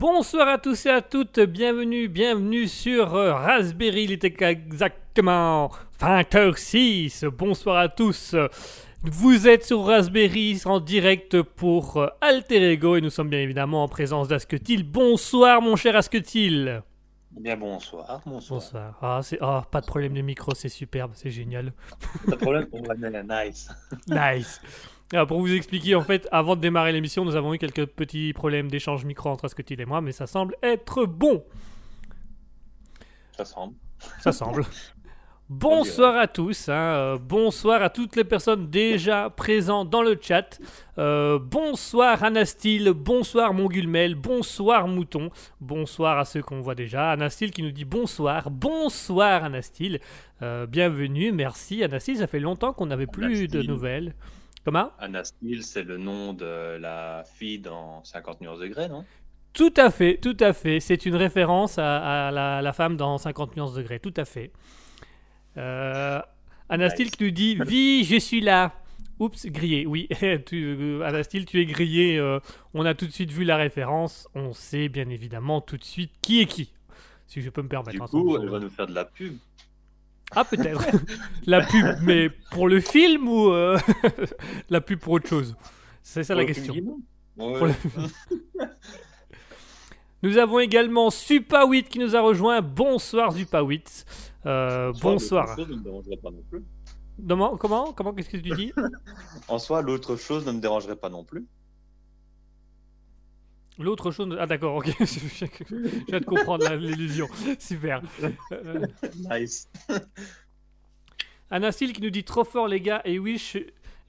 Bonsoir à tous et à toutes, bienvenue, bienvenue sur euh, Raspberry, il était exactement 20h06, bonsoir à tous. Vous êtes sur Raspberry en direct pour euh, Alter Ego et nous sommes bien évidemment en présence d'Asketil. Bonsoir mon cher Asketil. Bien bonsoir, bonsoir. Bonsoir. Ah, c'est... ah, pas de problème de micro, c'est superbe, c'est génial. Pas de problème pour moi, nice. Nice. Alors, pour vous expliquer, en fait, avant de démarrer l'émission, nous avons eu quelques petits problèmes d'échange micro entre Asketil et moi, mais ça semble être bon. Ça semble. Ça semble. Bonsoir à tous, hein, euh, bonsoir à toutes les personnes déjà présentes dans le chat. Euh, bonsoir Anastil, bonsoir Mongulmel, bonsoir Mouton, bonsoir à ceux qu'on voit déjà. Anastil qui nous dit bonsoir, bonsoir Anastil, Euh, bienvenue, merci Anastil, ça fait longtemps qu'on n'avait plus de nouvelles. Comment Anna Steele, c'est le nom de la fille dans 50 nuances degrés, non? Tout à fait, tout à fait. C'est une référence à, à la, la femme dans 50 nuances degrés, tout à fait. Euh, Nice. qui nous dit Vie, je suis là. Oups, grillé. Oui, tu, euh, Anastil, tu es grillé. euh, on a tout de suite vu la référence. On sait bien évidemment tout de suite qui est qui. Si je peux me permettre. Du coup, elle va nous faire de la pub. Ah, peut-être. la pub, mais pour le film ou euh, la pub pour autre chose? C'est ça la Pour le question. Ouais. Pour le- Nous avons également Supa8 qui nous a rejoint. Bonsoir Supa8. Euh, bonsoir. chose ne me dérangerait pas non plus. Comment? Comment? Qu'est-ce que tu dis? En soi, l'autre chose ne me dérangerait pas non plus. L'autre chose. Ah d'accord, ok. je viens de comprendre l'illusion. Super. Euh, Nice. Anastil qui nous dit trop fort les gars. Et oui,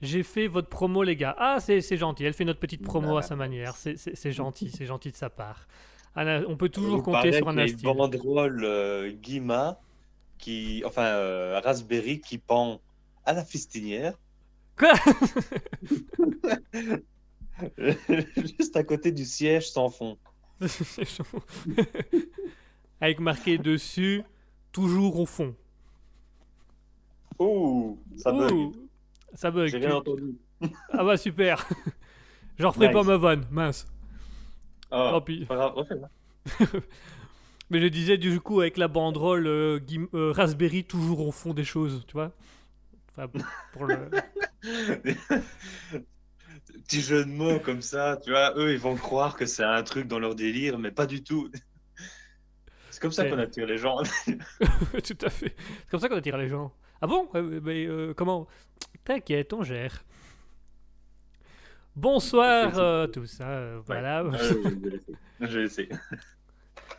j'ai fait votre promo les gars. Ah c'est gentil. Elle fait notre petite promo à sa manière. C'est- gentil. C'est gentil de sa part. Anna- on peut toujours Il compter sur qu'il y a Anastil. Une banderole euh, Guima, qui, enfin euh, Raspberry qui pend à la fistinière. Quoi? Juste à côté du siège sans fond. Avec marqué dessus, toujours au fond. Ouh, ça bug. Ouh, ça bug. J'ai tu- rien entendu. Ah bah super. Je referai Nice. pas ma vanne, mince. Ah, Tant pis. pas grave, refais-la. Mais je disais du coup avec la banderole euh, euh, Raspberry toujours au fond des choses, tu vois. Enfin, pour le... Petit jeu de mots comme ça, tu vois, eux ils vont croire que c'est un truc dans leur délire, mais pas du tout. C'est comme ça qu'on attire les gens. Tout à fait. C'est comme ça qu'on attire les gens. Ah bon? Euh, Mais euh, comment? T'inquiète, on gère. Bonsoir euh, tous. hein, euh, voilà. Euh, je vais laisser.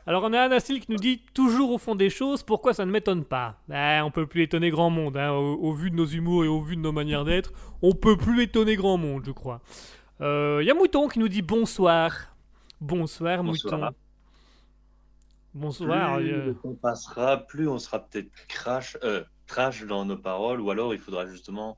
Alors on a Anastil qui nous dit toujours au fond des choses, pourquoi ça ne m'étonne pas? Ben, On peut plus étonner grand monde, hein, au, au vu de nos humours et au vu de nos manières d'être, on peut plus étonner grand monde, je crois. Il y a Mouton qui nous dit bonsoir. Bonsoir, Bonsoir. Mouton. Bonsoir. plus euh, temps passera, plus on sera peut-être crash, euh, trash dans nos paroles, ou alors il faudra justement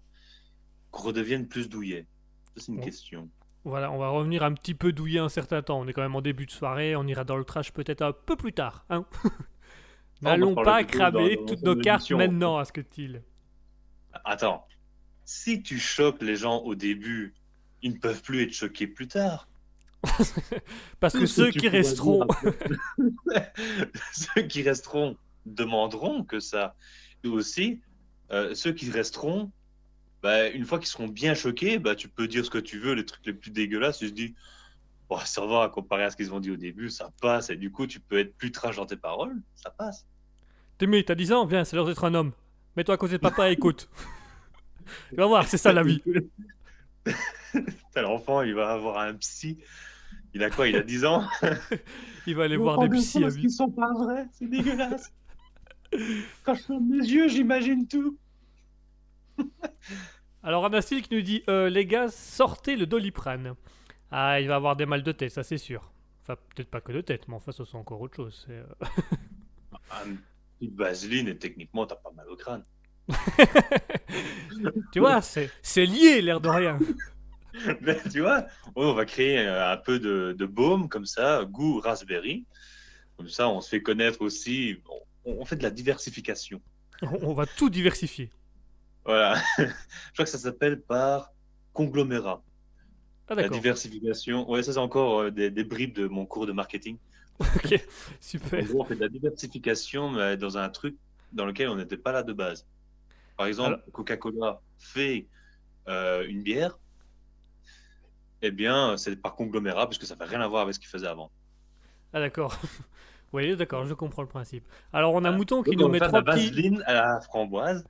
qu'on redevienne plus douillet. C'est une Bon. question. Voilà, on va revenir un petit peu douillé un certain temps. On est quand même en début de soirée, on ira dans le trash peut-être un peu plus tard. Hein N'allons pas cramer toutes nos cartes maintenant, à ce que il Attends, si tu choques les gens au début, ils ne peuvent plus être choqués plus tard. Parce que ceux qui resteront. ceux qui resteront demanderont que ça. aussi, euh, ceux qui resteront, bah, une fois qu'ils seront bien choqués, bah, tu peux dire ce que tu veux, les trucs les plus dégueulasses, tu te dis, bon, ça va, comparé à ce qu'ils ont dit au début, ça passe, et du coup, tu peux être plus trash dans tes paroles, ça passe. Timmy, t'as 10 ans Viens, c'est l'heure d'être un homme. Mets-toi à côté de papa et écoute. tu vas voir, c'est ça la vie. T'as l'enfant, il va avoir un psy. Il a quoi Il a 10 ans? Il va aller voir des psys à vie. qu'ils sont pas vrais, c'est dégueulasse. Quand je ferme mes yeux, j'imagine tout. Alors, Anastil qui nous dit euh, Les gars, sortez le doliprane. Ah, il va avoir des mal de tête, ça c'est sûr. Enfin, peut-être pas que de tête, mais enfin, ça c'est encore autre chose. euh, Un petit vaseline et techniquement, t'as pas mal au crâne. tu vois, c'est c'est lié, l'air de rien. Mais tu vois, on va créer euh, un peu de, de baume comme ça, goût raspberry. Comme ça, on se fait connaître aussi. On, on fait de la diversification. On on va tout diversifier. Voilà. Je crois que ça s'appelle par conglomérat. Ah, La diversification. Ouais, ça, c'est encore euh, des, des bribes de mon cours de marketing. Ok, En super. gros, on fait de la diversification mais dans un truc dans lequel on n'était pas là de base. Par exemple, Alors- Coca-Cola fait euh, une bière. Eh bien, c'est par conglomérat parce que ça fait rien à voir avec ce qu'il faisait avant. Ah, d'accord. Oui, d'accord, je comprends le principe. Alors, on a Mouton qui Donc, nous met trois la petits. vaseline à la framboise.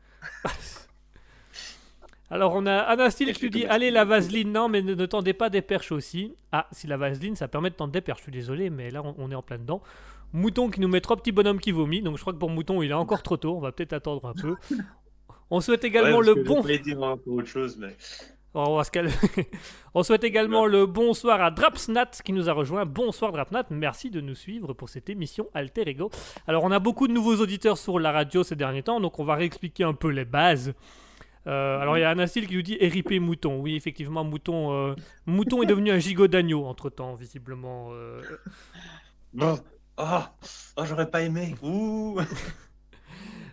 Alors, on a Anastil qui nous dit Allez, la vaseline, non, mais ne, ne tendez pas des perches aussi. Ah, si la vaseline, ça permet de tendre des perches, je suis désolé, mais là, on, on est en plein dedans. Mouton qui nous met trois petits bonhommes qui vomit. Donc, je crois que pour Mouton, il est encore trop tôt. On va peut-être attendre un peu. On souhaite également Ouais, le bon. Je dire encore autre chose, mais Oh, on va se calmer. On souhaite également le bonsoir à Drapsnat qui nous a rejoint. Bonsoir Drapsnat, merci de nous suivre pour cette émission Alter Ego. Alors on a beaucoup de nouveaux auditeurs sur la radio ces derniers temps, donc on va réexpliquer un peu les bases. Euh, alors il y a Anastil qui nous dit RIP Mouton. Oui effectivement Mouton, euh, Mouton est devenu un gigot d'agneau entre temps visiblement. euh. bon. Ah, ah, j'aurais pas aimé. Ouh.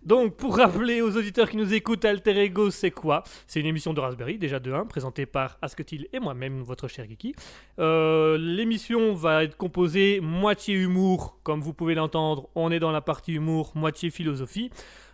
Donc, pour rappeler aux auditeurs qui nous écoutent, Alter Ego, c'est quoi? C'est une émission de Raspberry, déjà de 1, présentée par Asketil et moi-même, votre cher Kiki. Euh, L'émission va être composée moitié humour, comme vous pouvez l'entendre, on est dans la partie humour, moitié philosophie.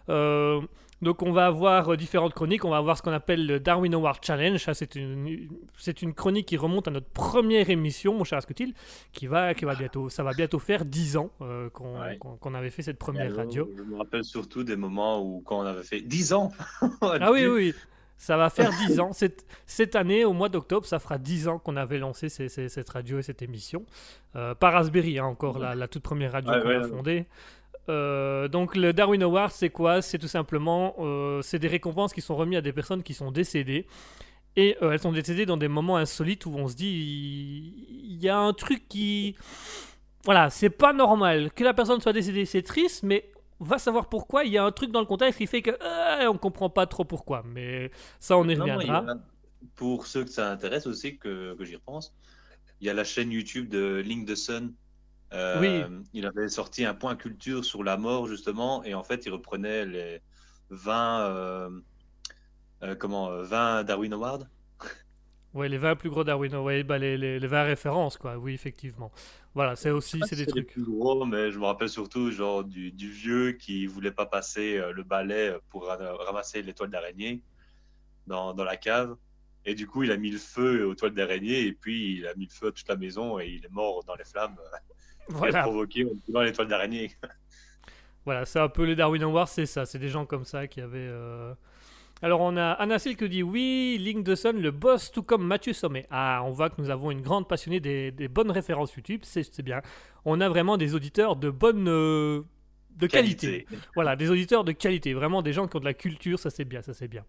Euh, donc on va avoir euh, différentes chroniques, on va avoir ce qu'on appelle le Darwin Award Challenge, c'est une, c'est une chronique qui remonte à notre première émission, mon cher Asketil, qui va, qui va bientôt, ça va bientôt faire 10 ans euh, qu'on Ouais. qu'on- qu'on avait fait cette première Alors, radio. Je me rappelle surtout des moments où, quand on avait fait 10 ans. Ah oui, oui, ça va faire 10 ans. Cette, cette année, au mois d'octobre, ça fera 10 ans qu'on avait lancé ces- ces- cette radio et cette émission. Euh, par Raspberry, hein, encore la, la toute première radio Ouais, qu'on a fondée. Euh, donc le Darwin Award, c'est quoi? C'est tout simplement, euh, c'est des récompenses qui sont remises à des personnes qui sont décédées. Et euh, elles sont décédées dans des moments insolites où on se dit, il y a un truc qui... Voilà, c'est pas normal. Que la personne soit décédée, c'est triste, mais va savoir pourquoi. Il y a un truc dans le contexte qui fait que on comprend pas trop pourquoi. Mais ça, on y Non, non, reviendra. a- pour ceux que ça intéresse aussi, que, que j'y repense, il y a la chaîne YouTube de Link the Sun. Euh, Oui. Il avait sorti un point culture sur la mort, justement, et en fait, il reprenait les 20, euh, euh, comment, euh, 20 Darwin Awards. Ouais, les 20 plus gros Darwin, ouais, bah, les, les, les 20 références, quoi. Oui, effectivement. Voilà, c'est aussi, c'est des les trucs. plus gros, mais je me rappelle surtout genre du, du vieux qui voulait pas passer le balai pour ra- ramasser les toiles d'araignée dans, dans la cave. Et du coup, il a mis le feu aux toiles d'araignée et puis il a mis le feu à toute la maison et il est mort dans les flammes. Voilà, provoqué en toiles d'araignée. voilà c'est un peu les Darwin Awards, c'est ça. C'est des gens comme ça qui avaient. euh, Alors, on a Anasil qui dit Oui, Link de Sun, le boss, tout comme Mathieu Sommet. Ah, on voit que nous avons une grande passionnée des, des bonnes références YouTube, c'est bien. On a vraiment des auditeurs de bonne. euh, de qualité. Voilà, des auditeurs de qualité, vraiment des gens qui ont de la culture, ça c'est bien, ça c'est bien.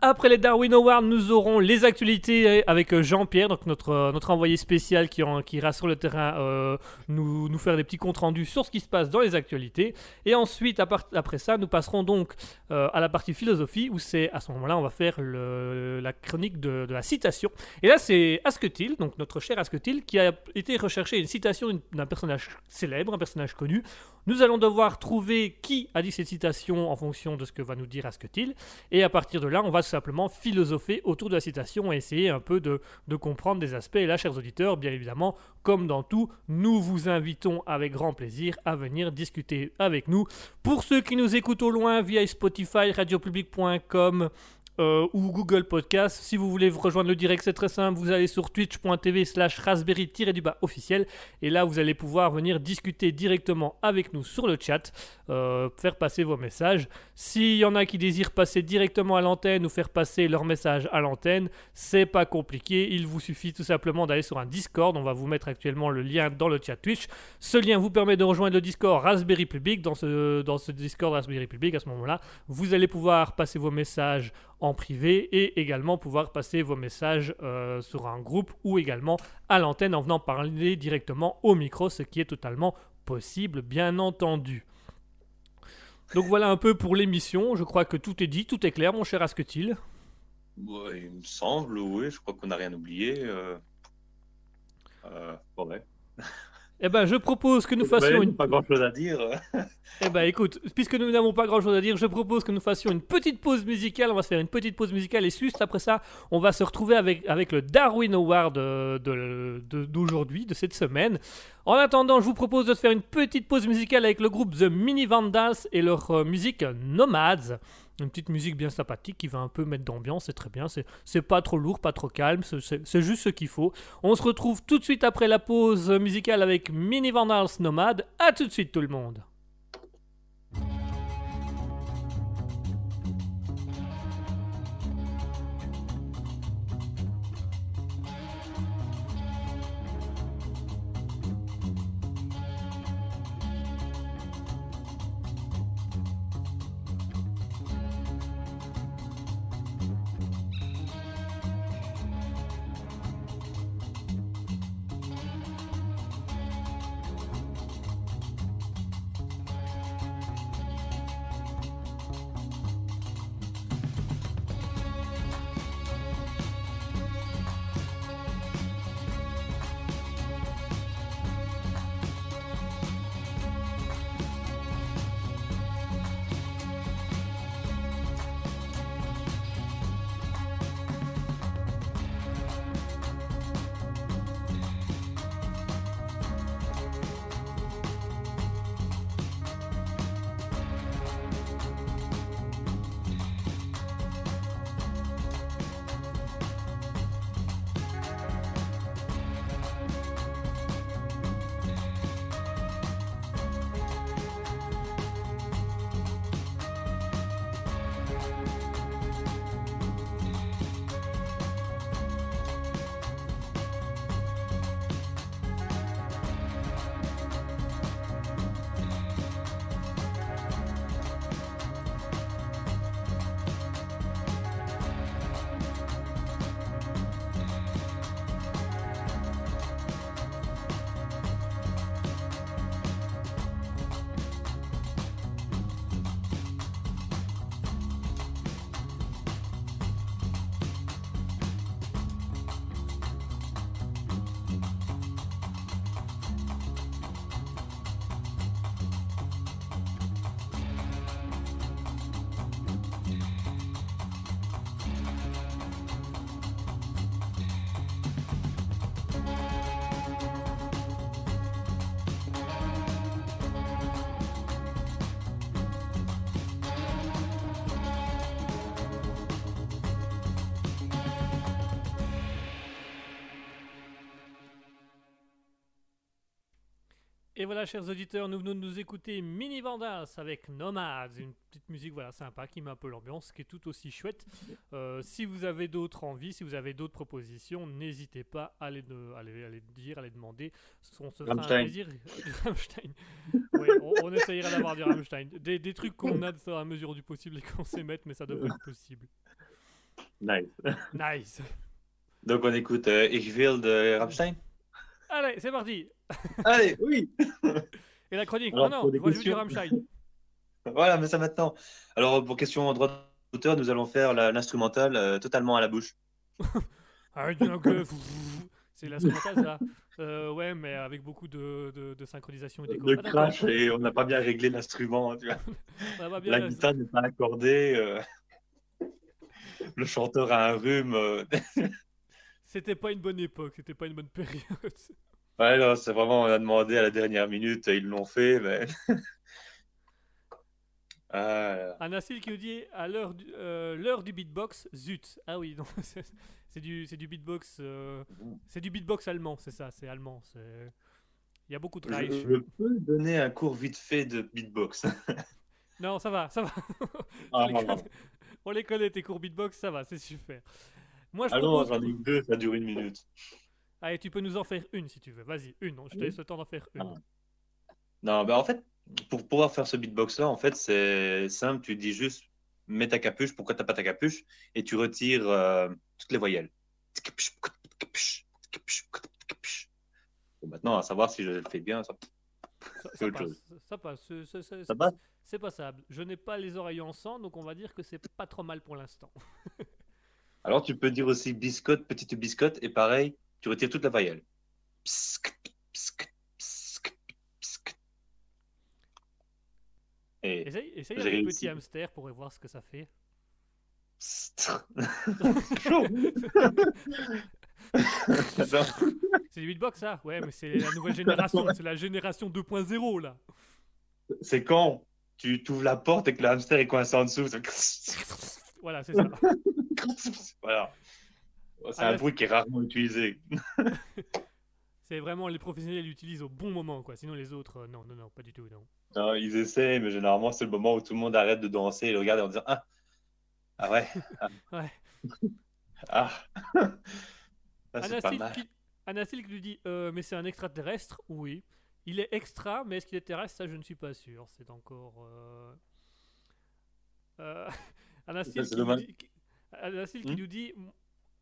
Après les Darwin Awards, nous aurons les actualités avec euh, Jean-Pierre, donc notre, euh, notre envoyé spécial qui, en- ira sur le terrain euh, nous, faire des petits comptes rendus sur ce qui se passe dans les actualités. Et ensuite, après ça, nous passerons donc euh, à la partie philosophie, où c'est à ce moment-là, on va faire la chronique de, la citation. Et là, c'est Asketil, donc notre cher Asketil, qui a été rechercher une citation d'un personnage célèbre, un personnage connu. Nous allons devoir trouver qui a dit cette citation en fonction de ce que va nous dire Asketil. Et à partir de là, on va va simplement philosopher autour de la citation et essayer un peu de, de comprendre des aspects. Et là, chers auditeurs, bien évidemment, comme dans tout, nous vous invitons avec grand plaisir à venir discuter avec nous. Pour ceux qui nous écoutent au loin via Spotify, radiopublic.com, euh, ou Google Podcast. Si vous voulez vous rejoindre le direct, c'est très simple. Vous allez sur twitch.tv slash raspberry-du-bas officiel. Et là, vous allez pouvoir venir discuter directement avec nous sur le chat, euh, faire passer vos messages. S'il y en a qui désirent passer directement à l'antenne ou faire passer leur message à l'antenne, c'est pas compliqué. Il vous suffit tout simplement d'aller sur un Discord. On va vous mettre actuellement le lien dans le chat Twitch. Ce lien vous permet de rejoindre le Discord Raspberry Public. Dans ce, dans ce Discord Raspberry Public, à ce moment-là, vous allez pouvoir passer vos messages en privé et également pouvoir passer vos messages euh, sur un groupe ou également à l'antenne en venant parler directement au micro, ce qui est totalement possible, bien entendu. Donc voilà un peu pour l'émission. Je crois que tout est dit, tout est clair, mon cher Asketil. Ouais, il me semble, oui. Je crois qu'on n'a rien oublié. Euh... Euh, ouais. Eh ben, je propose que nous fassions une. Pas grand chose à dire. eh ben, écoute, puisque nous n'avons pas grand chose à dire, je propose que nous fassions une petite pause musicale. On va se faire une petite pause musicale et juste après ça, on va se retrouver avec, avec le Darwin Award d'aujourd'hui, de, de, cette semaine. En attendant, je vous propose de faire une petite pause musicale avec le groupe The Mini Vandals et leur euh, musique Nomads. Une petite musique bien sympathique qui va un peu mettre d'ambiance, c'est très bien. C'est pas trop lourd, pas trop calme, c'est juste ce qu'il faut. On se retrouve tout de suite après la pause musicale avec Mini Vandals Nomade. A tout de suite tout le monde. Voilà, chers auditeurs, nous venons de nous écouter Mini Vandals avec Nomads, une petite musique voilà sympa qui met un peu l'ambiance, qui est tout aussi chouette. Euh, si vous avez d'autres envies, si vous avez d'autres propositions, n'hésitez pas à les, à, les, à les, dire, à les demander. On se fera un plaisir. Rammstein. on, on, essayera d'avoir du Rammstein. Des, des trucs qu'on a à mesure du possible et qu'on sait mettre, mais ça devrait être possible. Nice. Nice. Donc on écoute euh, Ich will de Rammstein? Allez, c'est parti. Allez, oui. Et la chronique Alors, Non, non, moi je du Rammstein. Voilà, mais ça maintenant. Alors, pour question droit d'auteur, nous allons faire l'instrumental euh, totalement à la bouche. ah, donc, euh, c'est l'instrumental, ça. Euh, ouais, mais avec beaucoup de, de, de synchronisation et d'écho. De ah, crash, et on n'a pas bien réglé l'instrument. Vois. la guitare n'est pas accordée. le chanteur a un rhume. C'était pas une bonne époque, c'était pas une bonne période. Ouais, non, c'est vraiment, on a demandé à la dernière minute, ils l'ont fait, mais. Ah. Anacil qui nous dit à l'heure du, euh, l'heure du beatbox, zut. Ah oui, non, c'est du, c'est du beatbox. euh, c'est du beatbox allemand, c'est ça, c'est allemand. Il y a beaucoup de Je, Reich. je peux donner un cours vite fait de beatbox. Non, ça va, ça va. Ah, on, les non, non. connaît, on les connaît, tes cours beatbox, ça va, c'est super. Moi, je Ah non, propose. j'en ai que deux, ça dure une minute. Allez, tu peux nous en faire une si tu veux. Vas-y, une. Je te laisse le temps d'en faire une. Ah. Non, bah en fait, pour pouvoir faire ce beatbox-là, en fait, c'est simple. Tu dis juste, mets ta capuche, pourquoi t'as pas ta capuche, et tu retires euh, toutes les voyelles. Bon, maintenant, à savoir si je le fais bien. Ça... Ça, c'est ça autre passe, chose. ça passe. Ça passe? C'est passable. Je n'ai pas les oreilles en sang, donc on va dire que c'est pas trop mal pour l'instant. Alors, tu peux dire aussi biscotte, petite biscotte, et pareil, tu retires toute la voyelle. Psst, psst, psst. Et Essaye, essaye avec réussi. petit hamster pour voir ce que ça fait. C'est du beatbox, ça? Ouais, mais c'est la nouvelle génération. C'est la génération 2.0, là. C'est quand tu t'ouvres la porte et que le hamster est coincé en dessous. Ça- Voilà, c'est ça. voilà. C'est Ah, un bruit qui est rarement utilisé. C'est vraiment les professionnels l'utilisent au bon moment, quoi. Sinon, les autres, euh, non, non, non, pas du tout, non. Non, ils essaient, mais généralement, c'est le moment où tout le monde arrête de danser et le regarde en disant Ah, ah ouais. Ah. Ouais. Ah. C'est pas Anacil mal. qui, lui dit euh, Mais c'est un extraterrestre? Oui. Il est extra, mais est-ce qu'il est terrestre? Ça, je ne suis pas sûr. C'est encore. Euh... Euh... Anacil qui, nous dit, qui- Anacil qui Hmm nous dit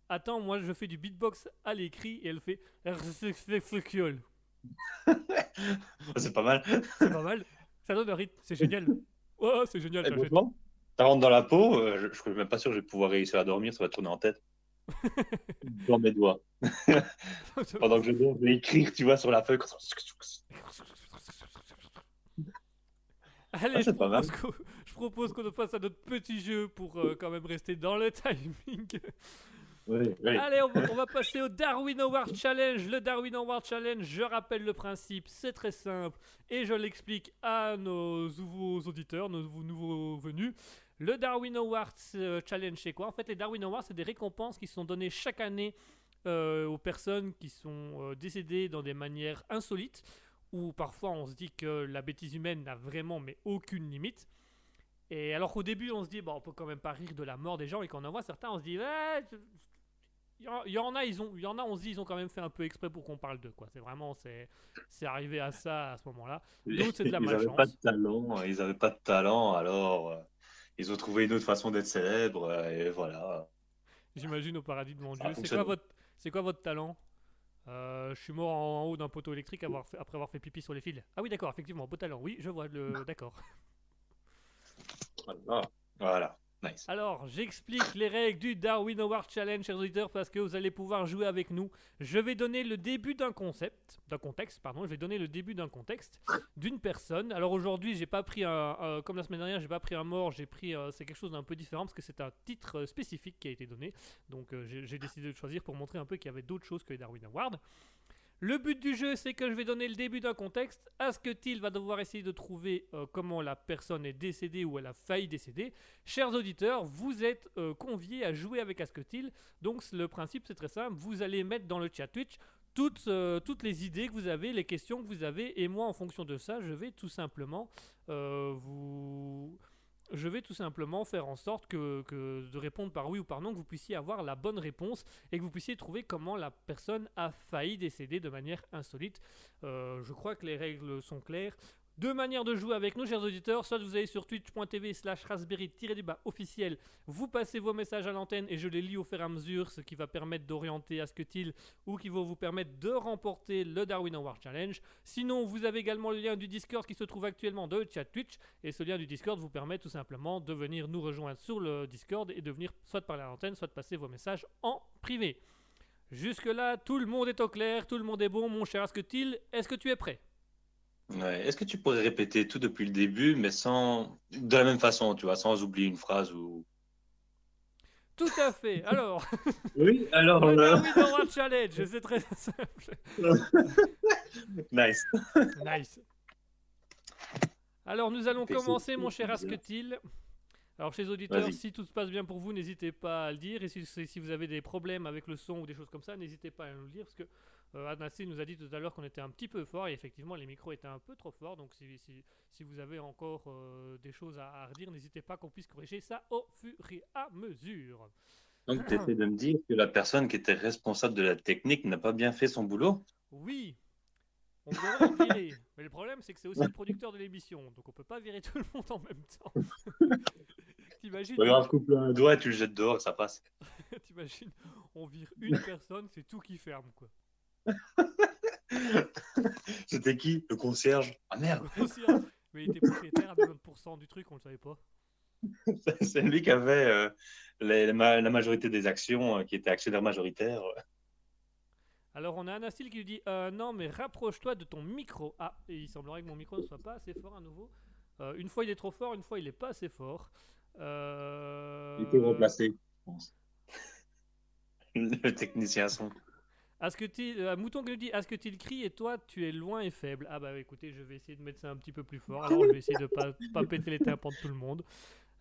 Attends, moi je fais du beatbox à l'écrit et elle fait. C'est pas mal. C'est pas mal. Ça donne un rythme. C'est génial. Oh, c'est génial. Ça rentre dans la peau, euh, je, je suis même pas sûr que je vais pouvoir réussir à dormir, ça va tourner en tête. dans mes doigts. Pendant que je dors, je vais écrire, tu vois, sur la feuille. Allez, Ah, c'est pas mal. Propose qu'on- je propose qu'on fasse à notre petit jeu pour euh, quand même rester dans le timing. Oui, oui. Allez, on va, on va passer au Darwin Award Challenge. Le Darwin Award Challenge, je rappelle le principe, c'est très simple et je l'explique à nos nouveaux auditeurs, nos nouveaux- venus. Le Darwin Award euh, Challenge, c'est quoi? En fait, les Darwin Awards, c'est des récompenses qui sont données chaque année euh, aux personnes qui sont euh, décédées dans des manières insolites, où parfois on se dit que la bêtise humaine n'a vraiment mais aucune limite. Et alors qu'au début, on se dit, bon, on peut quand même pas rire de la mort des gens, et quand on en voit certains, on se dit, il y, en- il y en a, ils ont, y en a, on se dit, ils ont quand même fait un peu exprès pour qu'on parle d'eux, quoi. C'est vraiment, c'est, c'est arrivé à ça à ce moment-là. D'autres, c'est de la ils n'avaient malchance. pas de talent, ils n'avaient pas de talent, alors euh, ils ont trouvé une autre façon d'être célèbres, euh, et voilà. J'imagine au paradis de mon Dieu. C'est quoi votre, c'est quoi votre talent? Euh, Je suis mort en haut d'un poteau électrique avoir fait- après avoir fait pipi sur les fils. Ah oui, d'accord, effectivement, beau talent. Oui, je vois le, d'accord. Voilà. Voilà. Alors, j'explique les règles du Darwin Award Challenge, chers auditeurs, parce que vous allez pouvoir jouer avec nous. Je vais donner le début d'un concept, d'un contexte, pardon. Je vais donner le début d'un contexte d'une personne. Alors aujourd'hui, j'ai pas pris un, comme la semaine dernière, j'ai pas pris un mort. J'ai pris, euh, c'est quelque chose d'un peu différent parce que c'est un titre euh, spécifique qui a été donné. Donc euh, j'ai j'ai décidé de choisir pour montrer un peu qu'il y avait d'autres choses que les Darwin Awards. Le but du jeu, c'est que je vais donner le début d'un contexte. Asketil va devoir essayer de trouver euh, comment la personne est décédée ou elle a failli décéder. Chers auditeurs, vous êtes euh, conviés à jouer avec Asketil. Donc le principe, c'est très simple. Vous allez mettre dans le chat Twitch toutes, euh, toutes les idées que vous avez, les questions que vous avez. Et moi, en fonction de ça, je vais tout simplement vous... Je vais tout simplement faire en sorte que, de répondre par oui ou par non, que vous puissiez avoir la bonne réponse et que vous puissiez trouver comment la personne a failli décéder de manière insolite. Euh, je crois que les règles sont claires. Deux manières de jouer avec nous, chers auditeurs. Soit vous allez sur twitch.tv slash raspberry-du-bas officiel, vous passez vos messages à l'antenne et je les lis au fur et à mesure, ce qui va permettre d'orienter Asketil ou qui va vous permettre de remporter le Darwin Award Challenge. Sinon, vous avez également le lien du Discord qui se trouve actuellement dans le chat Twitch et ce lien du Discord vous permet tout simplement de venir nous rejoindre sur le Discord et de venir soit parler à l'antenne, soit passer vos messages en privé. Jusque-là, tout le monde est au clair, tout le monde est bon, mon cher Asketil. Est-ce que tu es prêt? Ouais. Est-ce que tu pourrais répéter tout depuis le début, mais sans de la même façon, tu vois, sans oublier une phrase ou. Tout à fait. Alors, Oui, alors. le euh, Challenge, c'est très simple. Nice. Nice. Alors, nous allons commencer, mon cher Asketil. Alors, chez les auditeurs, si tout se passe bien pour vous, n'hésitez pas à le dire. Et si, vous avez des problèmes avec le son ou des choses comme ça, n'hésitez pas à nous le dire. Parce que euh, Anassi nous a dit tout à l'heure qu'on était un petit peu fort. Et effectivement, les micros étaient un peu trop forts. Donc, si, si- si vous avez encore euh, des choses à, à redire, n'hésitez pas qu'on puisse corriger ça au fur et à mesure. Donc, tu essaies de me dire que la personne qui était responsable de la technique n'a pas bien fait son boulot? Oui, on devrait virer. Mais le problème, c'est que c'est aussi le producteur de l'émission. Donc, on peut pas virer tout le monde en même temps. T'imagines Regarde, coupe un doigt et tu le jettes dehors, ça passe. T'imagines, on vire une personne, c'est tout qui ferme, quoi. C'était qui? Le concierge? Ah merde Aussi, hein. Mais il était propriétaire à 90% du truc, on le savait pas. C'est lui qui avait euh, les- la ma- la majorité des actions, euh, qui était actionnaire majoritaire. Alors, on a Anastil qui lui dit euh, Non, mais rapproche-toi de ton micro. Ah, et il semblerait que mon micro ne soit pas assez fort à nouveau. Euh, une fois il est trop fort, une fois il est pas assez fort. Euh... Il était remplacé, je pense. Le technicien son. Asketil, euh, Mouton qui nous dit Asketil crie et toi tu es loin et faible? Ah bah écoutez, je vais essayer de mettre ça un petit peu plus fort. Alors je vais essayer de pas, pas péter les tympans de tout le monde.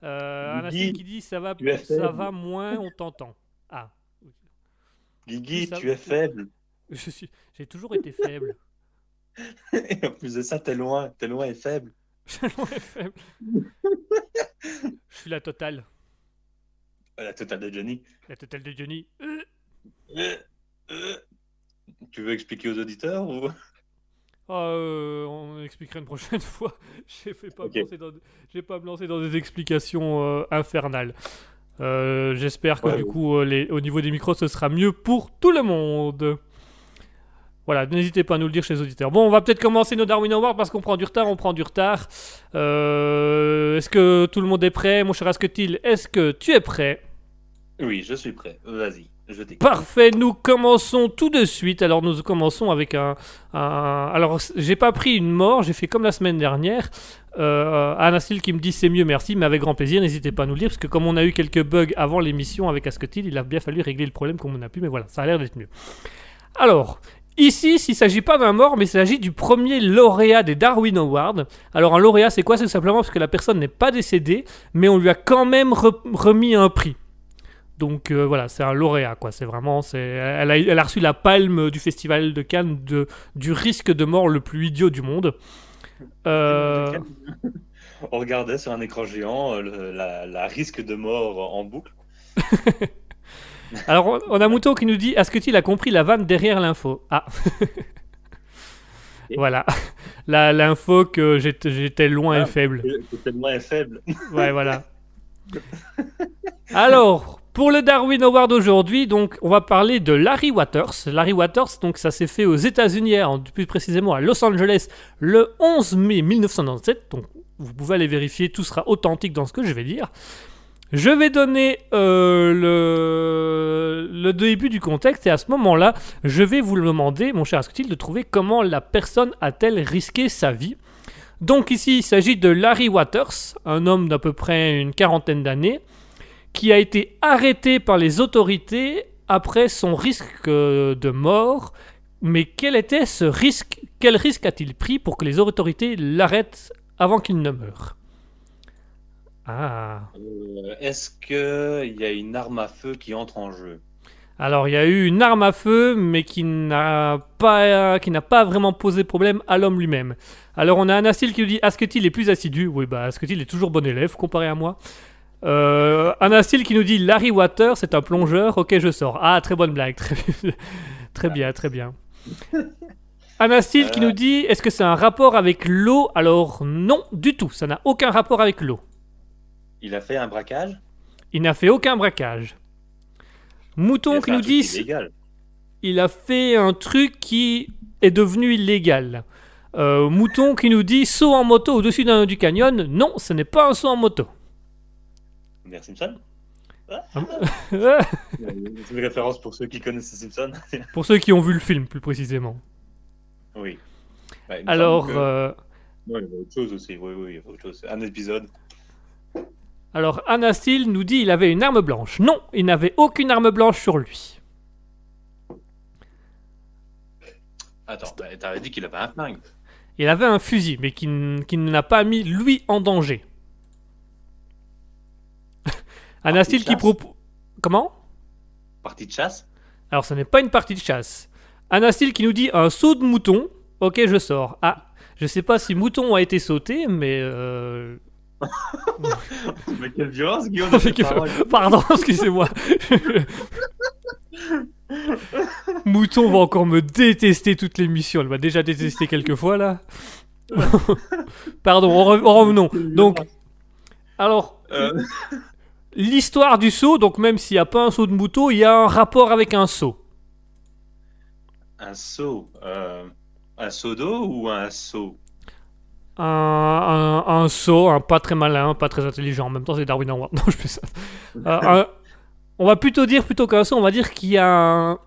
Euh, Guigui, qui dit ça va, ça faible. va moins, on t'entend. Ah, Guigui, Ça- tu es faible. je suis, j'ai toujours été faible. Et en plus de ça, t'es loin. T'es loin et faible. Je suis loin et faible. Je suis la totale, La totale de Johnny. la totale de Johnny. Euh, Euh, euh. Tu veux expliquer aux auditeurs ou? Ah, euh, on expliquera une prochaine fois. Je vais pas, Ok. me lancer dans, pas me lancer dans des explications euh, infernales. Euh, J'espère que Ouais, du oui. coup, euh, les- au niveau des micros, ce sera mieux pour tout le monde. Voilà, n'hésitez pas à nous le dire chez les auditeurs. Bon, on va peut-être commencer nos Darwin Awards parce qu'on prend du retard, on prend du retard. Euh, est-ce que tout le monde est prêt? Mon cher Asketil, est-ce que tu es prêt? Oui, je suis prêt. Vas-y, je t'écoute. Parfait, nous commençons tout de suite. Alors nous commençons avec un... un- Alors j'ai pas pris une mort, j'ai fait comme la semaine dernière. Euh, Anastil qui me dit c'est mieux, merci, mais avec grand plaisir, n'hésitez pas à nous le dire, parce que comme on a eu quelques bugs avant l'émission avec Asketil, il a bien fallu régler le problème comme on a pu, mais voilà, ça a l'air d'être mieux. Alors, ici, s'il s'agit pas d'un mort, mais il s'agit du premier lauréat des Darwin Awards. Alors un lauréat, c'est quoi? C'est simplement parce que la personne n'est pas décédée, mais on lui a quand même re- remis un prix. Donc euh, voilà, c'est un lauréat, quoi. C'est vraiment, c'est, elle a, elle a reçu la palme du festival de Cannes de, du risque de mort le plus idiot du monde. Euh, On regardait sur un écran géant euh, le- la, la risque de mort en boucle. alors on- a Mouton qui nous dit, est-ce que tu as compris la vanne derrière l'info? Ah. voilà, l'info que j'étais, j'étais loin et Ah. faible. C'est tellement faible. Ouais, voilà. Alors, pour le Darwin Award aujourd'hui, donc, on va parler de Larry Waters. Larry Waters, donc, ça s'est fait aux États-Unis, en- plus précisément à Los Angeles, le 11 mai 1997. Donc, vous pouvez aller vérifier, tout sera authentique dans ce que je vais dire. Je vais donner euh, le, début du contexte et à ce moment-là, je vais vous le demander, mon cher Asketil, de trouver comment la personne a-t-elle risqué sa vie. Donc ici, il s'agit de Larry Waters, un homme d'à peu près une quarantaine d'années, qui a été arrêté par les autorités après son risque euh, de mort. Mais quel était ce risque? Quel risque a-t-il pris pour que les autorités l'arrêtent avant qu'il ne meure? Ah. Euh, Est-ce qu'il y a une arme à feu qui entre en jeu? Alors, il y a eu une arme à feu, mais qui n'a pas, qui n'a pas vraiment posé problème à l'homme lui-même. Alors, on a Anastil qui nous dit Asketil est plus assidu? Oui, bah, Asketil est toujours bon élève comparé à moi? Euh, Anastil qui nous dit Larry Water, c'est un plongeur. Ok, je sors. Ah, très bonne blague. Très, très bien, très bien. Anastil qui Euh. nous dit Est-ce que c'est un rapport avec l'eau? Alors, non, du tout. Ça n'a aucun rapport avec l'eau. Il a fait un braquage Il n'a fait aucun braquage. Mouton a qui nous dit il a fait un truc qui est devenu illégal. Euh, Mouton qui nous dit saut en moto au-dessus d'un du canyon. Non, ce n'est pas un saut en moto. Homer Simpson Euh, C'est une référence pour ceux qui connaissent les Simpsons. Pour ceux qui ont vu le film, plus précisément. oui. Me Alors, que- euh, il y avait autre chose aussi. Oui, oui, il y avait autre chose. Un épisode. Alors, Anastil nous dit il avait une arme blanche. Non, il n'avait aucune arme blanche sur lui. Attends, bah, t'avais dit qu'il avait un flingue. Il avait un fusil, mais qui, qui ne l'a pas mis lui en danger. Anastil qui chasse. propose. Comment? Partie de chasse? Alors, ce n'est pas une partie de chasse. Anastil qui nous dit un saut de mouton. Ok, je sors. Ah, je sais pas si mouton a été sauté, mais. euh, Mais quelle violence, Guillaume Pardon, excusez-moi. Mouton va encore me détester toute l'émission. Elle m'a déjà détesté quelques fois là. Pardon, re- en revenons. Donc, alors, Euh, l'histoire du saut, donc même s'il n'y a pas un saut de mouton, il y a un rapport avec un saut. un seau. euh, un seau d'eau ou un seau? Un, un, un saut, un pas très malin, pas très intelligent. En même temps, c'est Darwin Award. Non, je fais ça. Euh, un- on va plutôt dire, plutôt qu'un saut, on va dire qu'il y a un-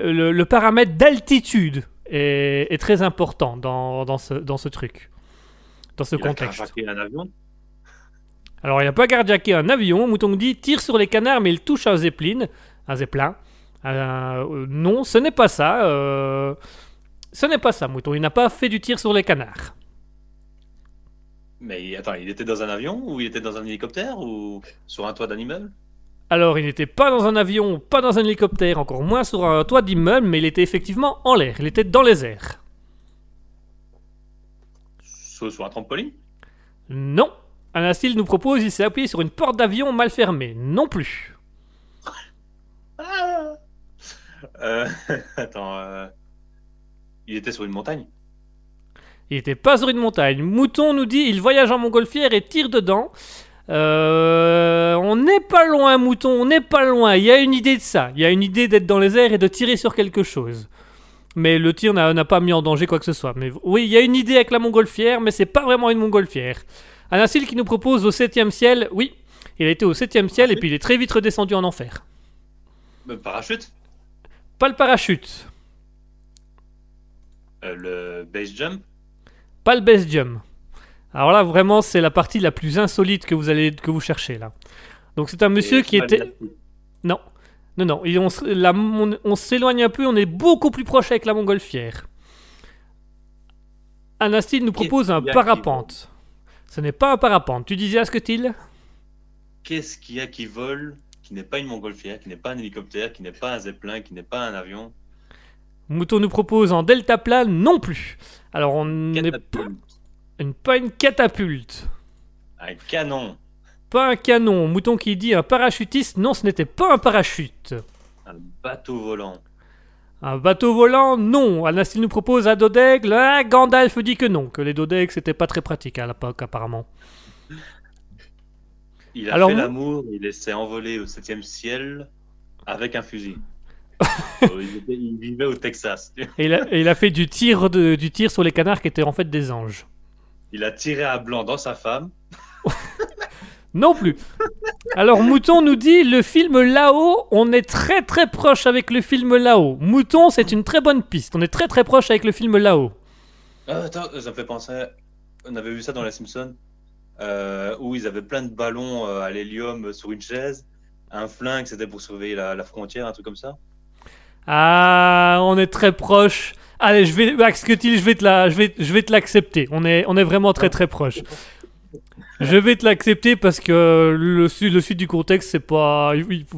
le, le paramètre d'altitude est, est très important dans, dans, ce, dans ce truc, dans ce Il a contexte. carjacké un avion? Alors, il n'a pas cardiaqué un avion. Mouton dit tire sur les canards, mais il touche un zeppelin. Un zeppelin. Euh, non, ce n'est pas ça. euh, ce n'est pas ça, Mouton. Il n'a pas fait du tir sur les canards. Mais attends, il était dans un avion ou il était dans un hélicoptère ou sur un toit d'un immeuble Alors, il n'était pas dans un avion, pas dans un hélicoptère, encore moins sur un toit d'immeuble, mais il était effectivement en l'air. Il était dans les airs. Sur un trampoline? Non. Anastil nous propose, il s'est appuyé sur une porte d'avion mal fermée. Non plus. Ah Euh, Attends, euh, il était sur une montagne? Il n'était pas sur une montagne. Mouton nous dit, il voyage en montgolfière et tire dedans. Euh, on n'est pas loin, Mouton, on n'est pas loin. Il y a une idée de ça. Il y a une idée d'être dans les airs et de tirer sur quelque chose. Mais le tir n'a pas mis en danger quoi que ce soit. Mais oui, il y a une idée avec la montgolfière, mais c'est pas vraiment une montgolfière. Anastil qui nous propose au septième ciel. Oui, il a été au septième ciel et puis il est très vite redescendu en enfer. Euh, Parachute? Pas le parachute, Euh, Le base jump? Pas le jump. Alors là, vraiment, c'est la partie la plus insolite que vous allez que vous cherchez là. Donc c'est un monsieur qui était Non. Non, non. Et on, s- la- on- on s'éloigne un peu, on est beaucoup plus proche avec la montgolfière. Anastil nous propose un parapente. Ce n'est pas un parapente. Tu disais Asketil Qu'est-ce qu'il y a qui vole, qui n'est pas une montgolfière, qui n'est pas un hélicoptère, qui n'est pas un zeppelin, qui n'est pas un avion? Mouton nous propose en deltaplane non plus. Alors on n'est pas une, pas une catapulte. Un canon, Pas un canon. Mouton qui dit un parachutiste. Non, ce n'était pas un parachute. un bateau volant. Un bateau volant, non. Anastil nous propose un dodègle. Ah, Gandalf dit que non, que les dodègles c'était pas très pratique à l'époque apparemment. Il a Alors, fait l'amour, il s'est envolé au septième ciel avec un fusil. Il, était- il vivait au Texas. Et il a, et il a fait du tir, de- du tir sur les canards qui étaient en fait des anges. Il a tiré à blanc dans sa femme. Non plus. Alors Mouton nous dit le film là-haut, on est très très proche avec le film là-haut. Mouton, c'est une très bonne piste. On est très très proche avec le film là-haut. Ah, attends, ça me fait penser. On avait vu ça dans Les Simpsons, euh, où ils avaient plein de ballons euh, à l'hélium sur une chaise. Un flingue, c'était pour surveiller la, la frontière, un truc comme ça. Ah, on est très proche. Allez, je vais, Max Cutil, je vais te la, je vais, je vais te l'accepter. On est, on est vraiment très très proche. Je vais te l'accepter parce que le sud, le sud du contexte, c'est pas,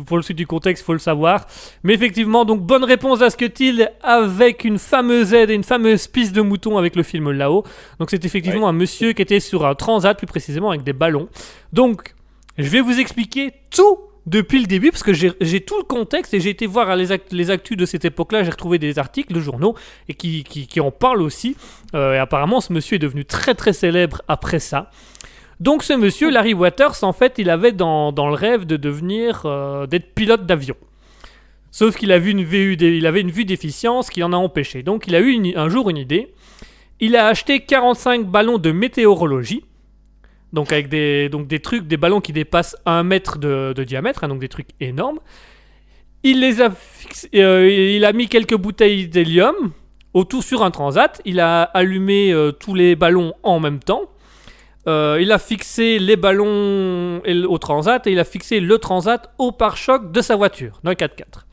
pour le sud du contexte, faut le savoir. Mais effectivement, donc bonne réponse à ce que il avec une fameuse aide et une fameuse piste de mouton avec le film là-haut. Donc c'est effectivement un monsieur qui était sur un transat, plus précisément avec des ballons. Donc je vais vous expliquer tout depuis le début parce que j'ai tout le contexte et j'ai été voir les, act- les actus de cette époque-là. J'ai retrouvé des articles de journaux et qui, qui, qui en parlent aussi. Euh, et apparemment, ce monsieur est devenu très très célèbre après ça. Donc ce monsieur, Larry Waters, en fait, il avait dans, dans le rêve de devenir euh, d'être pilote d'avion. Sauf qu'il il avait une vue déficience qui en a empêché. Donc il a eu un jour une idée. Il a acheté 45 ballons de météorologie. Donc avec des, donc des trucs, des ballons qui dépassent un mètre de, de diamètre, hein, donc des trucs énormes. Il les a euh, il a mis quelques bouteilles d'hélium autour sur un transat. Il a allumé euh, tous les ballons en même temps. euh, il a fixé les ballons au transat et il a fixé le transat au pare-choc de sa voiture, d'un 4x4.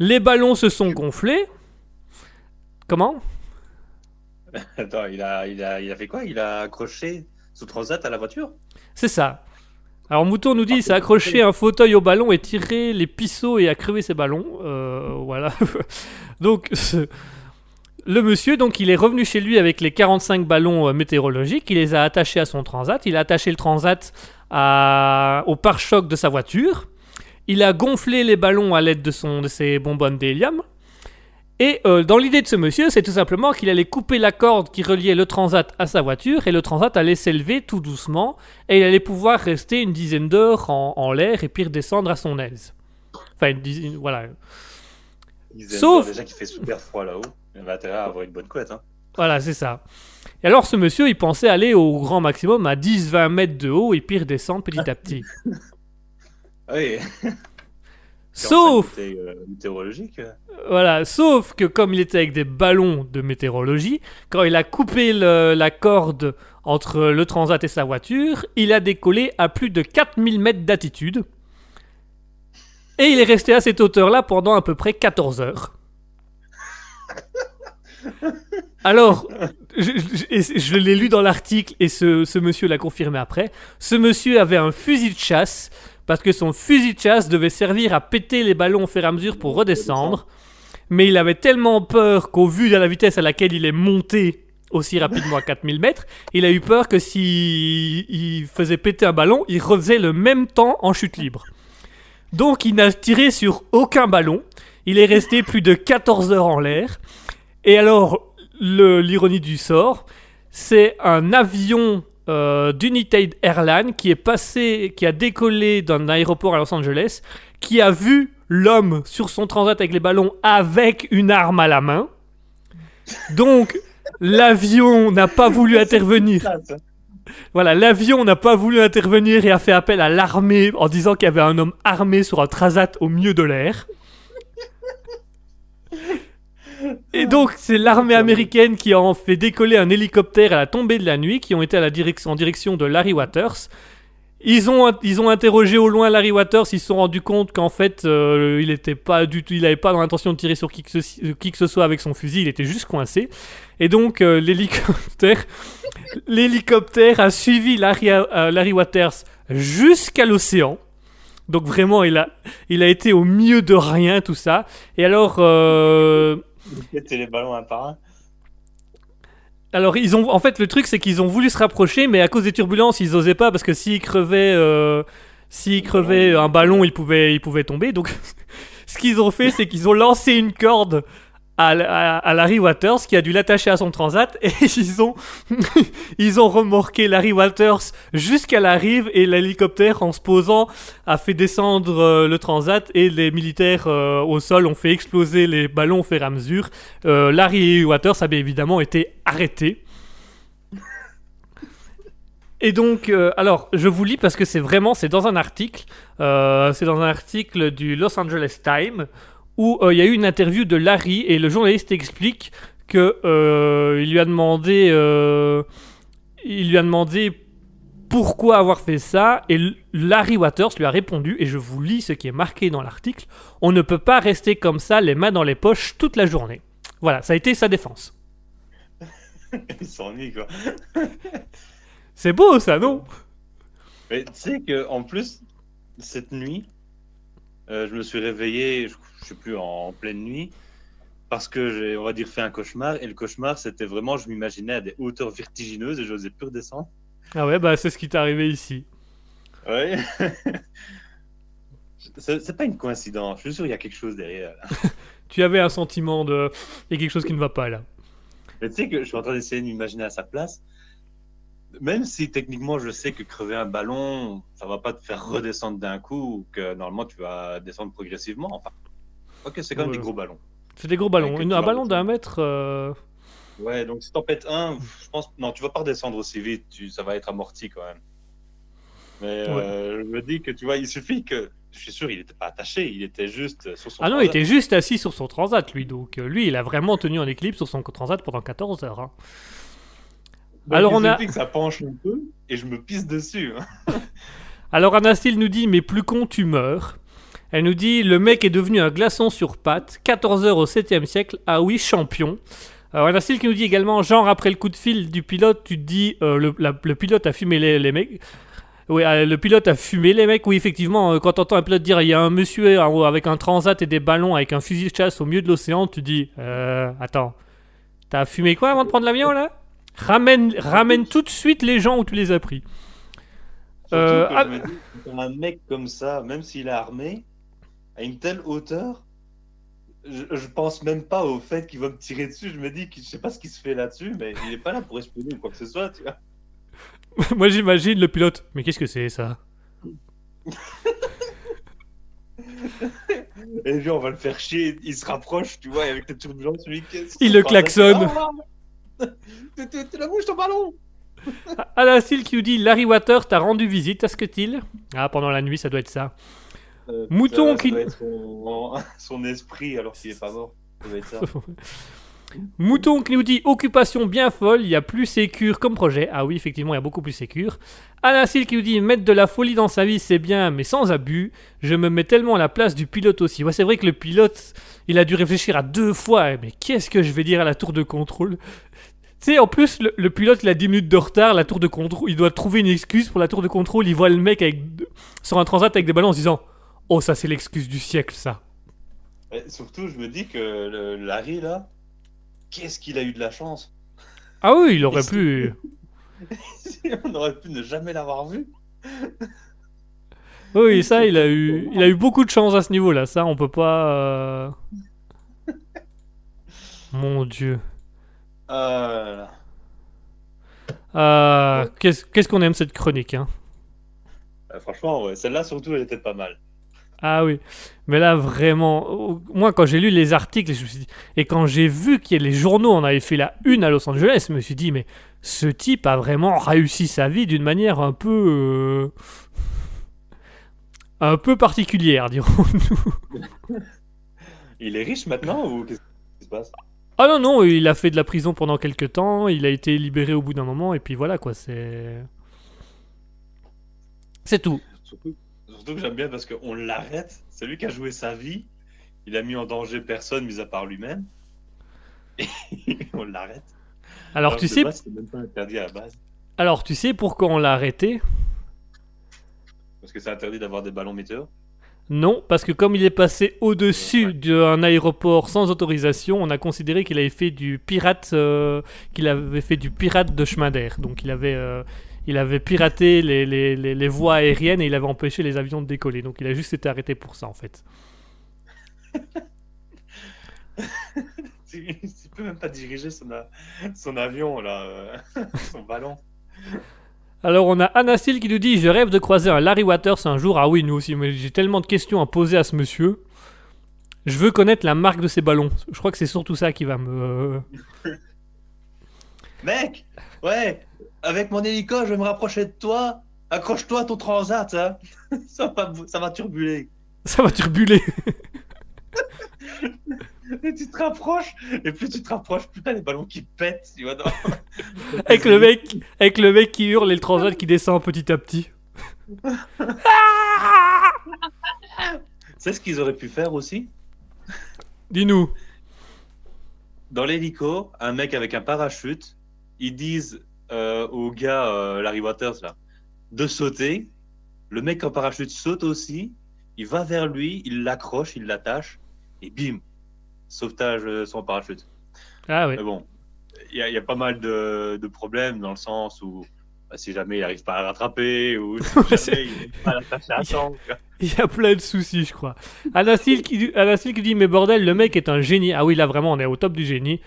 Les ballons se sont gonflés. Comment? Attends, il a, il, a, il a fait quoi? Il a accroché? Transat à la voiture C'est ça. Alors Mouton nous dit il s'est accroché un fauteuil au ballon et tiré les pisseaux et a crevé ses ballons. Euh, voilà. donc ce- le monsieur, donc il est revenu chez lui avec les 45 ballons euh, météorologiques. Il les a attachés à son transat. Il a attaché le transat à- au pare-choc de sa voiture. Il a gonflé les ballons à l'aide de, son, de ses bonbonnes d'hélium. Et euh, dans l'idée de ce monsieur, c'est tout simplement qu'il allait couper la corde qui reliait le transat à sa voiture et le transat allait s'élever tout doucement et il allait pouvoir rester une dizaine d'heures en, en l'air et puis redescendre à son aise. Enfin, une dizaine, voilà. Il disait, Sauf- Déjà qu'il fait super froid là-haut. Il intérêt à avoir une bonne couette. Hein. Voilà, c'est ça. Et alors, ce monsieur, il pensait aller au grand maximum à 10-20 mètres de haut et puis redescendre petit à petit. Oui. Sauf, euh, météorologique. voilà, sauf que comme il était avec des ballons de météorologie, quand il a coupé le- la corde entre le transat et sa voiture, il a décollé à plus de 4000 mètres d'altitude. Et il est resté à cette hauteur-là pendant à peu près 14 heures. Alors, je, je- et je l'ai lu dans l'article et ce, ce monsieur l'a confirmé après. Ce monsieur avait un fusil de chasse parce que son fusil de chasse devait servir à péter les ballons au fur et à mesure pour redescendre. Mais il avait tellement peur qu'au vu de la vitesse à laquelle il est monté aussi rapidement à 4000 mètres, il a eu peur que s'il il faisait péter un ballon, il refaisait le même temps en chute libre. Donc il n'a tiré sur aucun ballon. Il est resté plus de 14 heures en l'air. Et alors, l'ironie du sort, c'est un avion euh, d'United Airlines qui est passé, qui a décollé d'un aéroport à Los Angeles, qui a vu l'homme sur son transat avec les ballons avec une arme à la main. Donc, l'avion n'a pas voulu intervenir. Voilà, l'avion n'a pas voulu intervenir et a fait appel à l'armée en disant qu'il y avait un homme armé sur un transat au milieu de l'air. Et donc, c'est l'armée américaine qui a en fait décoller un hélicoptère à la tombée de la nuit, qui ont été à la direction, en direction de Larry Waters. Ils ont, ils ont interrogé au loin Larry Waters, ils se sont rendus compte qu'en fait, euh, il était pas du tout, il n'avait pas dans l'intention de tirer sur qui que, ce, euh, qui que ce soit avec son fusil, il était juste coincé. Et donc, euh, l'hélicoptère, l'hélicoptère a suivi Larry, euh, Larry Waters jusqu'à l'océan. Donc vraiment, il a, il a été au milieu de rien, tout ça. Et alors, euh, Les ballons un par alors ils ont, en fait, le truc c'est qu'ils ont voulu se rapprocher, mais à cause des turbulences, ils osaient pas parce que s'ils crevaient, euh, crevaient un ballon, ils pouvaient tomber. Donc, ce qu'ils ont fait, c'est qu'ils ont lancé une corde à, à, à Larry Waters qui a dû l'attacher à son transat et ils ont, ils ont remorqué Larry Waters jusqu'à la rive et l'hélicoptère en se posant a fait descendre euh, le transat et les militaires euh, au sol ont fait exploser les ballons au fur et à mesure. Euh, Larry Waters a bien évidemment été arrêté. Et donc, euh, alors, je vous lis parce que c'est vraiment, c'est dans un article, euh, c'est dans un article du Los Angeles Times où euh, il y a eu une interview de Larry et le journaliste explique que euh, il lui a demandé, euh, il lui a demandé pourquoi avoir fait ça et Larry Waters lui a répondu et je vous lis ce qui est marqué dans l'article on ne peut pas rester comme ça les mains dans les poches toute la journée. Voilà, ça a été sa défense. Ils s'ennuient quoi. C'est beau ça, non? Mais tu sais que en plus, cette nuit, euh, je me suis réveillé, je, je sais plus, en, pleine nuit, parce que j'ai, on va dire, fait un cauchemar. Et le cauchemar, c'était vraiment, je m'imaginais à des hauteurs vertigineuses et j'osais plus redescendre. Ah ouais, bah c'est ce qui t'est arrivé ici. Ouais. c'est, c'est pas une coïncidence. Je suis sûr qu'il y a quelque chose derrière. Tu avais un sentiment de... Il y a quelque chose qui ne va pas là. Mais tu sais que je suis en train d'essayer de m'imaginer à sa place. Même si techniquement je sais que crever un ballon, ça va pas te faire redescendre d'un coup, ou que normalement tu vas descendre progressivement. Enfin, ok, c'est quand même Ouais. des gros ballons. C'est des gros ballons. Une- un ballon d'un mètre... euh, Ouais, donc si t'en pètes un, je pense, non, tu vas pas redescendre aussi vite, tu, ça va être amorti quand même. Mais euh, je me dis que tu vois, il suffit que, je suis sûr, il était pas attaché, il était juste sur son. Ah non, il transat. était juste assis sur son transat, lui. Donc, euh, lui, il a vraiment tenu en équilibre sur son transat pendant 14 heures. hein. Alors, on a- que ça penche un peu et je me pisse dessus. hein. Alors Anastil nous dit mais plus con tu meurs. Elle nous dit le mec est devenu un glaçon sur pattes, 14 heures au 7 siècle, ah oui champion. Alors Anastil qui nous dit également genre après le coup de fil du pilote tu te dis euh, le, la- le pilote a fumé les, les mecs. Oui, euh, le pilote a fumé les mecs. Oui, effectivement, euh, quand t'entends un pilote dire il y a un monsieur avec un transat et des ballons avec un fusil de chasse au milieu de l'océan, tu dis euh, attends, t'as fumé quoi avant de prendre l'avion là? Ramène, ramène tout de suite les gens où tu les as pris. Euh, ah- dis, un mec comme ça, même s'il est armé, à une telle hauteur, je, je pense même pas au fait qu'il va me tirer dessus. Je me dis que je sais pas ce qui se fait là-dessus, mais il est pas là pour espionner ou quoi que ce soit. Tu vois. Moi j'imagine le pilote. Mais qu'est-ce que c'est ça? Et genre, on va le faire chier, il se rapproche, tu vois, et avec les turbulences, lui, qu'est-ce Il le klaxonne. Ah, tu- la bouges ton ballon qui nous dit Larry Waters t'a rendu visite à Scuttle. Ah, pendant la nuit, ça doit être ça. Euh, Mouton ça- ça qui- doit être son, son esprit alors qu'il est pas mort. Ça doit être ça. Mouton qui nous dit Occupation bien folle, il y a plus sécure comme projet. Ah oui, effectivement, il y a beaucoup plus sécure. Anastil qui nous dit Mettre de la folie dans sa vie, c'est bien, mais sans abus. Je me mets tellement à la place du pilote aussi. Ouais, c'est vrai que le pilote, il a dû réfléchir à deux fois. Mais qu'est-ce que je vais dire à la tour de contrôle? Tu sais, en plus, le, le pilote, il a 10 minutes de retard. La tour de contrôle, il doit trouver une excuse pour la tour de contrôle. Il voit le mec avec, sur un transat avec des ballons en se disant Oh, ça, c'est l'excuse du siècle, ça. Surtout, je me dis que le, Larry, là, qu'est-ce qu'il a eu de la chance? Ah oui, il aurait pu. On aurait pu ne jamais l'avoir vu. Oui, ça, il a eu, il a eu beaucoup de chance à ce niveau-là. Ça, on peut pas. euh, Mon Dieu. Là. Euh, Qu'est-ce qu'on aime cette chronique, hein? Euh, franchement, ouais, celle-là, surtout, elle était pas mal. Ah oui, mais là vraiment, oh, moi quand j'ai lu les articles, je me suis dit- et quand j'ai vu que les journaux en avaient fait la une à Los Angeles, je me suis dit mais ce type a vraiment réussi sa vie d'une manière un peu, euh, un peu particulière, dirons-nous. Il est riche maintenant ou qu'est-ce qui se passe? Ah non non, il a fait de la prison pendant quelques temps, il a été libéré au bout d'un moment et puis voilà quoi, c'est, c'est tout. surtout, surtout que j'aime bien parce qu'on l'arrête. C'est lui qui a joué sa vie. Il a mis en danger personne, mis à part lui-même. Et on l'arrête. Alors tu sais, base, C'était même pas interdit à la base. alors tu sais pourquoi on l'a arrêté? Parce que c'est interdit d'avoir des ballons météo. Non, parce que comme il est passé au-dessus d'un aéroport sans autorisation, on a considéré qu'il avait fait du pirate, euh, qu'il avait fait du pirate de chemin d'air. Donc il avait, euh, il avait piraté les, les, les, les voies aériennes et il avait empêché les avions de décoller. Donc il a juste été arrêté pour ça en fait. Il peut même pas diriger son, son avion, là, euh, son ballon. Alors on a Anastil qui nous dit je rêve de croiser un Larry Waters un jour. Ah oui, nous aussi. Mais j'ai tellement de questions à poser à ce monsieur. Je veux connaître la marque de ses ballons. Je crois que c'est surtout ça qui va me. Mec, ouais, avec mon hélico, je vais me rapprocher de toi. Accroche-toi à ton transat, hein. ça, va, ça va turbuler. Ça va turbuler. Et tu te rapproches, et plus tu te rapproches, plus t'as les ballons qui pètent, tu vois. dans- Avec le mec, avec le mec qui hurle et le transat qui descend petit à petit. C'est ce qu'ils auraient pu faire aussi Dis-nous. Dans l'hélico, un mec avec un parachute, ils disent euh, au gars, euh, Larry Waters, là, de sauter. Le mec en parachute saute aussi. Il va vers lui, il l'accroche, il l'attache, et bim, sauvetage euh, sans parachute. Ah ouais. Mais bon, il y, a- il y a pas mal de, de problèmes dans le sens où bah, si jamais il n'arrive pas à rattraper ou si jamais il n'arrive pas à temps. Il y a plein de soucis, je crois. Anastil qui, qui dit Mais bordel, le mec est un génie. Ah oui, là vraiment, on est au top du génie.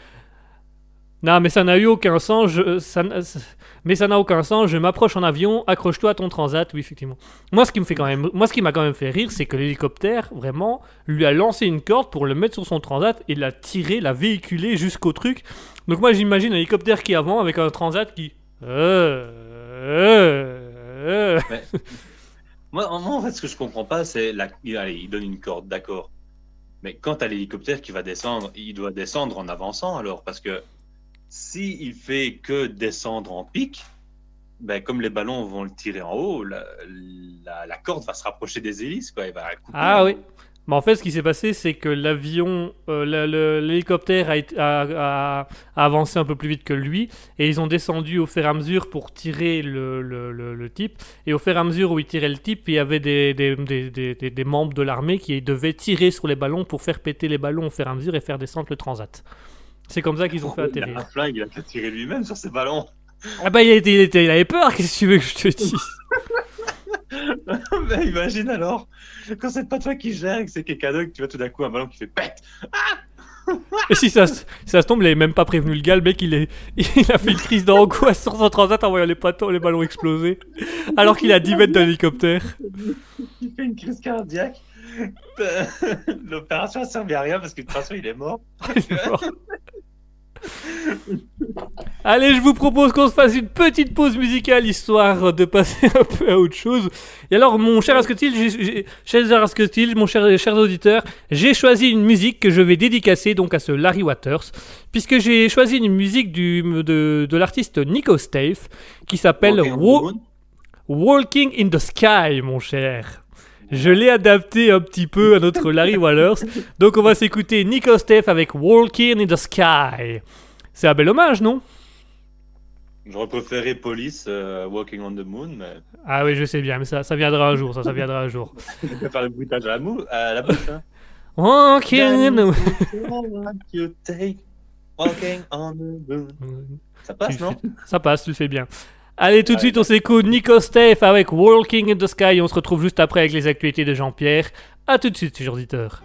Non, mais ça n'a eu aucun sens. je- n'a- ça- mais ça n'a aucun sens. Je m'approche en avion, accroche-toi à ton transat. Oui, effectivement. Moi, ce qui me fait quand même, moi, ce qui m'a quand même fait rire, c'est que l'hélicoptère, vraiment, lui a lancé une corde pour le mettre sur son transat et l'a tiré, l'a véhiculé jusqu'au truc. Donc moi, j'imagine un hélicoptère qui avant avec un transat qui. Euh, euh, euh. Moi, en- fait, ce que je comprends pas, c'est la... allez, il donne une corde, d'accord. Mais quand t'as l'hélicoptère qui va descendre, il doit descendre en avançant alors, parce que si il fait que descendre en pic, ben, comme les ballons vont le tirer en haut, la, la- la corde va se rapprocher des hélices. Quoi, il va Ah oui. Mais en fait, ce qui s'est passé, c'est que l'avion, euh, l'hélicoptère a, avancé un peu plus vite que lui, et ils ont descendu au fur et à mesure pour tirer le, le- le- le type. Et au fur et à mesure où ils tiraient le type, il y avait des- des- des- des membres de l'armée qui devaient tirer sur les ballons pour faire péter les ballons au fur et à mesure et faire descendre le transat. C'est comme ça qu'ils ont fait Il a atterrir. un flingue, il a tirer lui-même sur ses ballons. Ah bah il, était- il était- il avait peur, qu'est-ce que tu veux que je te dise? Mais imagine alors, quand c'est pas toi qui gère et que c'est quelqu'un d'autre, que tu vois tout d'un coup un ballon qui fait pète. Et si ça, se- ça se tombe, il avait même pas prévenu le gars, le mec il, est, il a fait une crise d'angoisse sur son transat en voyant les, patons, les ballons exploser, alors qu'il est à 10 mètres d'un hélicoptère. Il fait une crise cardiaque. L'opération a servi à rien parce que de toute façon il est mort. Il est mort. Allez, je vous propose qu'on se fasse une petite pause musicale histoire de passer un peu à autre chose. Et alors, mon cher Asketil, cher Asketil, mon cher, chers auditeurs, j'ai choisi une musique que je vais dédicacer donc à ce Larry Waters, puisque j'ai choisi une musique du, de, de l'artiste Nico Stave qui s'appelle. Walking in the Sky, mon cher. Je l'ai adapté un petit peu à notre Larry Wallers. Donc on va s'écouter Nico Steph avec Walking in the Sky. C'est un bel hommage, non? J'aurais préféré Police, euh, Walking on the Moon, mais Ah oui, je sais bien, mais ça, ça viendra un jour, ça, ça viendra un jour. je vais faire le bruitage à la, mou à la bouche. Hein. Walking the... On the moon. Ça passe, Tu non? fais- Ça passe, tu le fais bien. Allez, tout de suite, on s'écoute Nico Steph avec Walking in the Sky. On se retrouve juste après avec les actualités de Jean-Pierre. A tout de suite, chers auditeurs.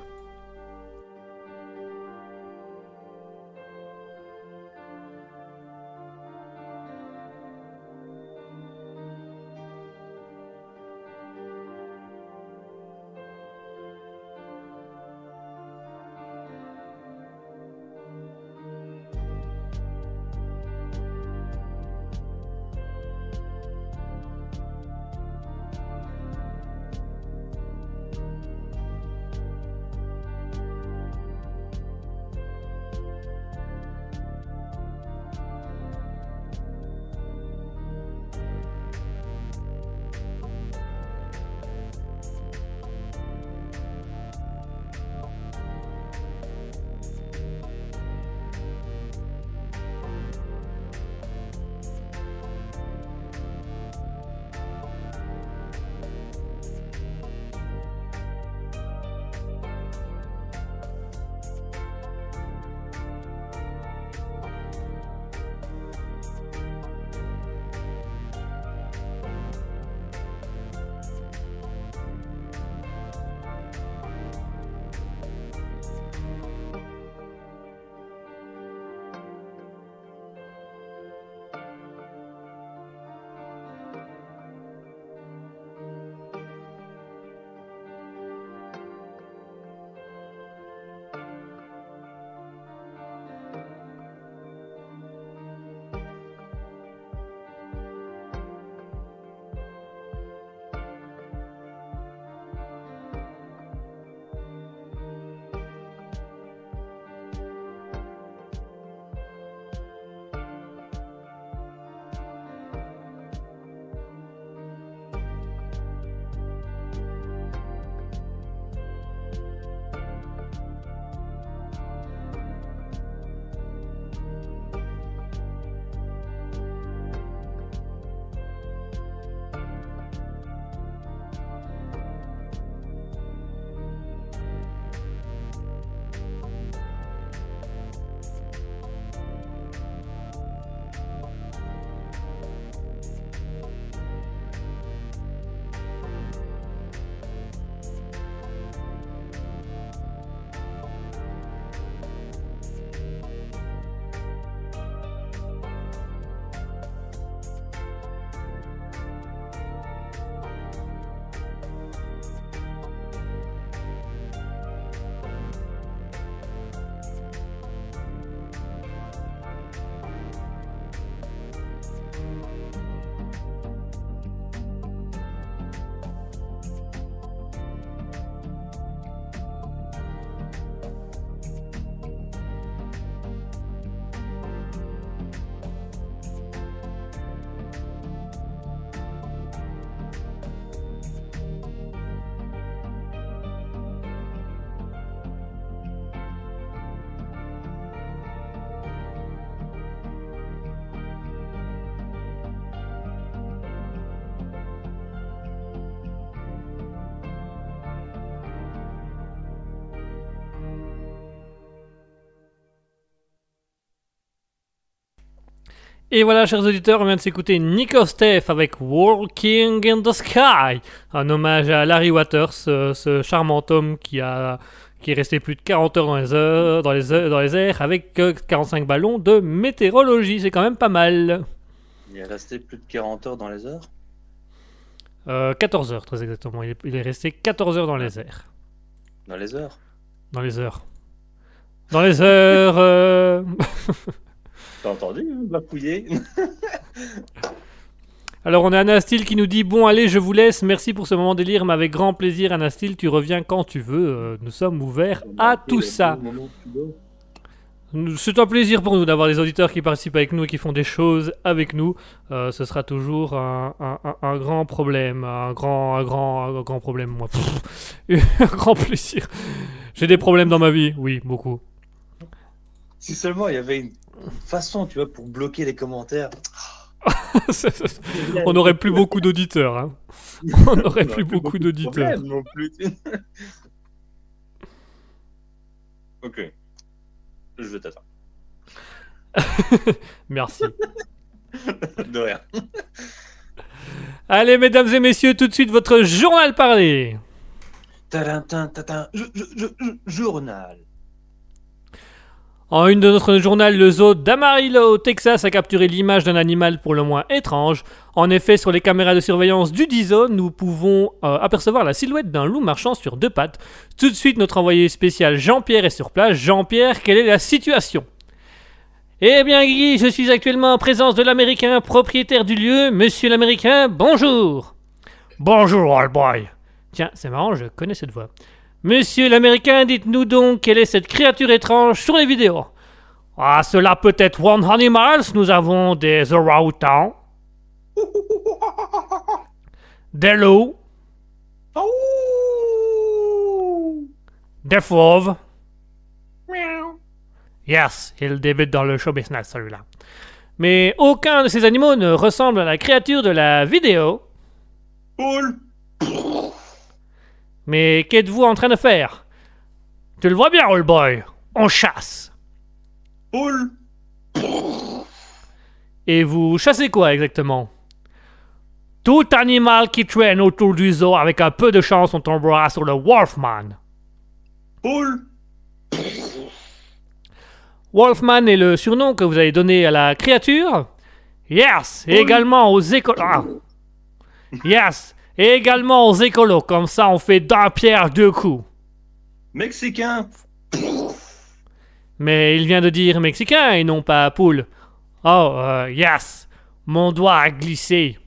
Et voilà, chers auditeurs, on vient de s'écouter Nico Steph avec Walking in the Sky, un hommage à Larry Waters, ce, ce charmant homme qui a qui est resté plus de 40 heures dans les, heures, dans les, heures- dans les airs avec euh, 45 ballons de météorologie. C'est quand même pas mal. Il est resté plus de 40 heures dans les heures? Euh, 14 heures, très exactement. Il est, il est resté 14 heures dans les airs. Dans les heures? Dans les heures. Dans les heures. euh, T'as entendu, hein, bafouiller Alors, on a Anastil qui nous dit Bon, allez, je vous laisse. Merci pour ce moment délire, mais avec grand plaisir, Anastil. Tu reviens quand tu veux. Euh, nous sommes ouverts à tout ça. C'est un plaisir pour nous d'avoir des auditeurs qui participent avec nous et qui font des choses avec nous. Euh, ce sera toujours un, un- un- un grand problème, un grand, un grand, un grand problème, moi. Pff, un grand plaisir. J'ai des problèmes dans ma vie, oui, beaucoup. Si seulement il y avait une façon, tu vois, pour bloquer les commentaires. On n'aurait plus beaucoup d'auditeurs. hein. On n'aurait plus beaucoup d'auditeurs. Problème non plus. Ok. Je vais t'attendre. Merci. De rien. Allez, mesdames et messieurs, tout de suite votre journal parlé. Je- Journal. En une de notre journal, le zoo d'Amarillo, au Texas, a capturé l'image d'un animal pour le moins étrange. En effet, sur les caméras de surveillance du D-Zone, nous pouvons euh, apercevoir la silhouette d'un loup marchant sur deux pattes. Tout de suite, notre envoyé spécial Jean-Pierre est sur place. Jean-Pierre, quelle est la situation? Eh bien, Guy, je suis actuellement en présence de l'Américain propriétaire du lieu. Monsieur l'Américain, bonjour Bonjour, old boy Tiens, c'est marrant, je connais cette voix. Monsieur l'Américain, dites-nous donc quelle est cette créature étrange sur les vidéos. Ah, cela peut être One Animals, nous avons des orang-outans, des loups, des fauves. Yes, il débute dans le show business, celui-là. Mais aucun de ces animaux ne ressemble à la créature de la vidéo. Paul Mais qu'êtes-vous en train de faire? Tu le vois bien, old boy. On chasse. Paul Et vous chassez quoi exactement? Tout animal qui traîne autour du zoo avec un peu de chance on tombera sur le Wolfman. Paul Wolfman est le surnom que vous avez donné à la créature? Yes, et également aux écolos. Ah. Yes, et également aux écolos, comme ça on fait d'un pierre deux coups. Mexicain Mais il vient de dire mexicain et non pas poule. Oh, euh, yes, mon doigt a glissé.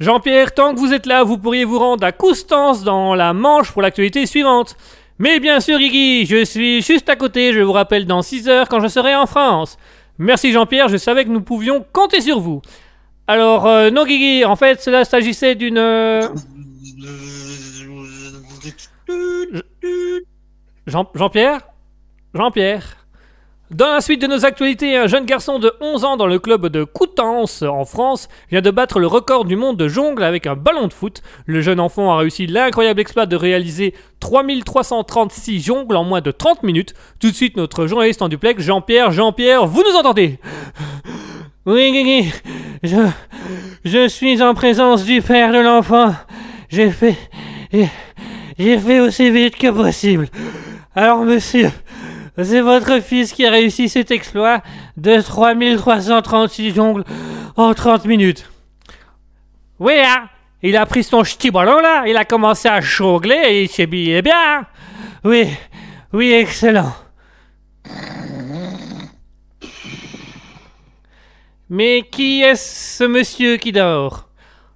Jean-Pierre, tant que vous êtes là, vous pourriez vous rendre à Coustances dans la Manche pour l'actualité suivante. Mais bien sûr, Guigui, je suis juste à côté, je vous rappelle dans 6 heures quand je serai en France. Merci Jean-Pierre, je savais que nous pouvions compter sur vous. Alors, euh, non Guigui, en fait, cela s'agissait d'une... euh, Jean- Jean-Pierre? Jean-Pierre? Dans la suite de nos actualités, un jeune garçon de 11 ans dans le club de Coutances en France vient de battre le record du monde de jongle avec un ballon de foot. Le jeune enfant a réussi l'incroyable exploit de réaliser 3336 jongles en moins de 30 minutes. Tout de suite, notre journaliste en duplex, Jean-Pierre, Jean-Pierre, vous nous entendez? Oui, Guigui, je, je suis en présence du père de l'enfant. J'ai fait... J'ai fait aussi vite que possible. Alors, monsieur, c'est votre fils qui a réussi cet exploit de 3336 jongles en 30 minutes. Oui, hein Il a pris son petit ballon là, il a commencé à jongler et il s'est bien. Oui, oui, excellent. Mais qui est ce monsieur qui dort?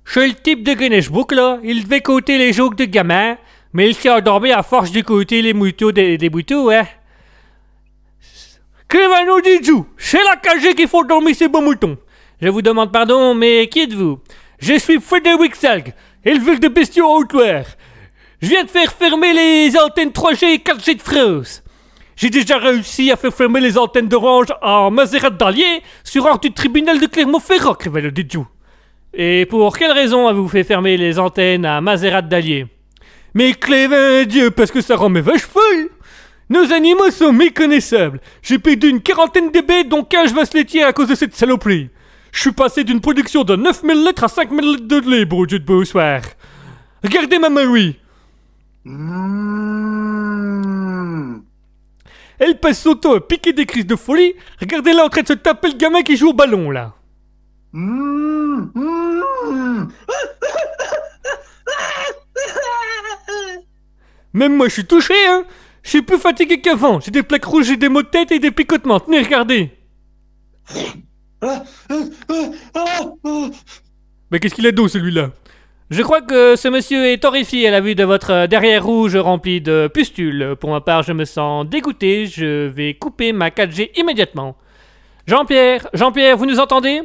C'est le type de Guinness Book là, il devait côté les jokes de gamin, mais il s'est endormi à force d'écouter les moutons des, des moutons, hein. Nous dire C'est la cagée qu'il faut dormir ces beaux moutons. Je vous demande pardon, mais qui êtes-vous? Je suis Frédéric Salg, éleveur de bestiaux en. Je viens de faire fermer les antennes 3G et 4G de France. J'ai déjà réussi à faire fermer les antennes d'Orange en Maserati d'Allier sur ordre du tribunal de Clermont-Ferrand, le Didiou. Et pour quelle raison avez-vous fait fermer les antennes à Maserati d'Allier Mais Clévin Dieu, parce que ça rend mes vaches folles Nos animaux sont méconnaissables. J'ai perdu une quarantaine de dont 15 vaches laitières à cause de cette saloperie. Je suis passé d'une production de 9000 litres à 5000 litres de lait, beau Dieu de beau soir. Regardez ma Marie. Mmh. Elle passe son temps à piquer des crises de folie. Regardez-la en train de se taper le gamin qui joue au ballon, là. Même moi, je suis touché, hein. Je suis plus fatigué qu'avant. J'ai des plaques rouges, j'ai des maux de tête et des picotements. Tenez, regardez. Mais qu'est-ce qu'il a d'eau, celui-là? Je crois que ce monsieur est horrifié à la vue de votre euh, derrière rouge rempli de pustules. Pour ma part, je me sens dégoûté. Je vais couper ma 4G immédiatement. Jean-Pierre, Jean-Pierre, vous nous entendez?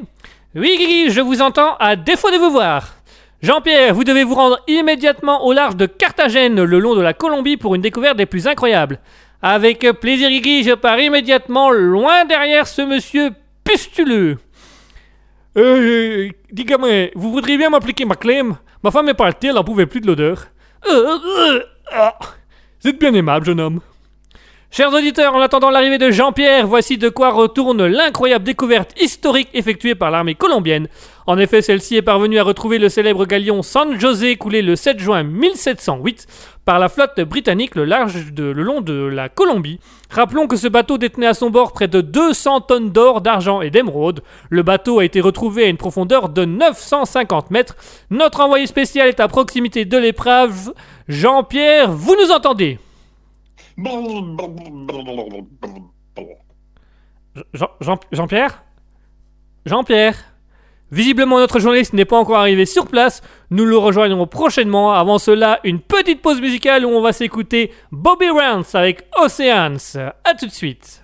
Oui, Guigui, je vous entends à défaut de vous voir. Jean-Pierre, vous devez vous rendre immédiatement au large de Carthagène, le long de la Colombie, pour une découverte des plus incroyables. Avec plaisir, Guigui, je pars immédiatement loin derrière ce monsieur pustuleux. Euh, euh, dis gamin, vous voudriez bien m'appliquer ma clem Ma femme est partie, elle n'en pouvait plus de l'odeur. Euh, euh, ah. Vous êtes bien aimable, jeune homme. Chers auditeurs, en attendant l'arrivée de Jean-Pierre, voici de quoi retourne l'incroyable découverte historique effectuée par l'armée colombienne. En effet, celle-ci est parvenue à retrouver le célèbre galion San José coulé le 7 juin 1708 par la flotte britannique le, long de la Colombie. Rappelons que ce bateau détenait à son bord près de 200 tonnes d'or, d'argent et d'émeraude. Le bateau a été retrouvé à une profondeur de 950 mètres. Notre envoyé spécial est à proximité de l'épave. Jean-Pierre, vous nous entendez? Jean-Pierre? Jean-Pierre? Visiblement, notre journaliste n'est pas encore arrivé sur place. Nous le rejoindrons prochainement. Avant cela, une petite pause musicale où on va s'écouter Bobby Rance avec Oceans. A tout de suite.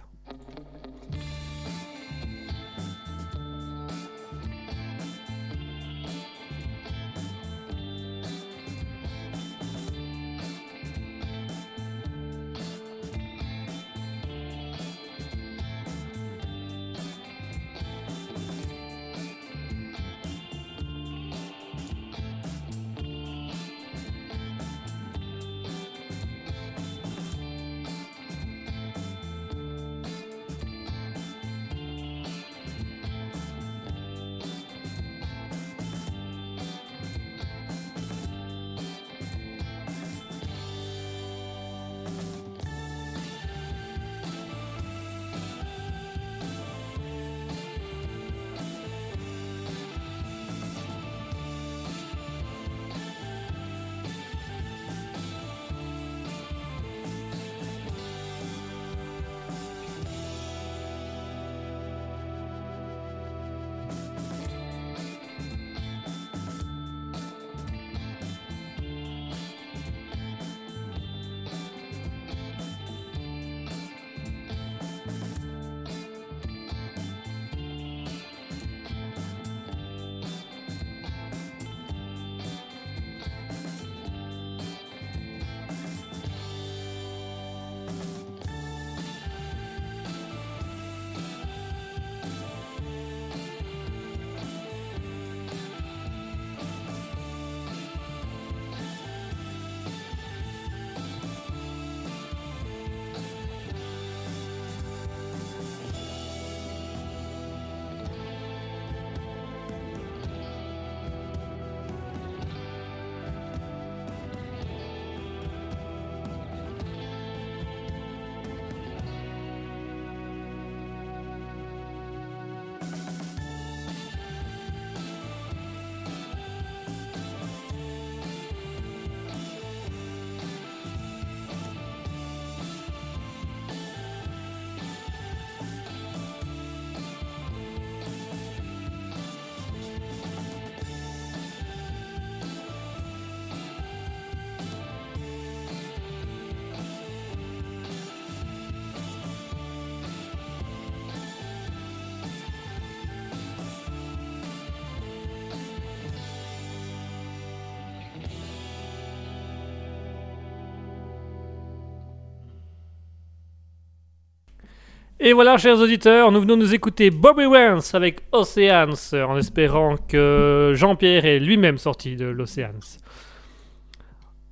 Et voilà, chers auditeurs, nous venons nous écouter Bobby Rance avec Oceans, en espérant que Jean-Pierre est lui-même sorti de l'Oceans.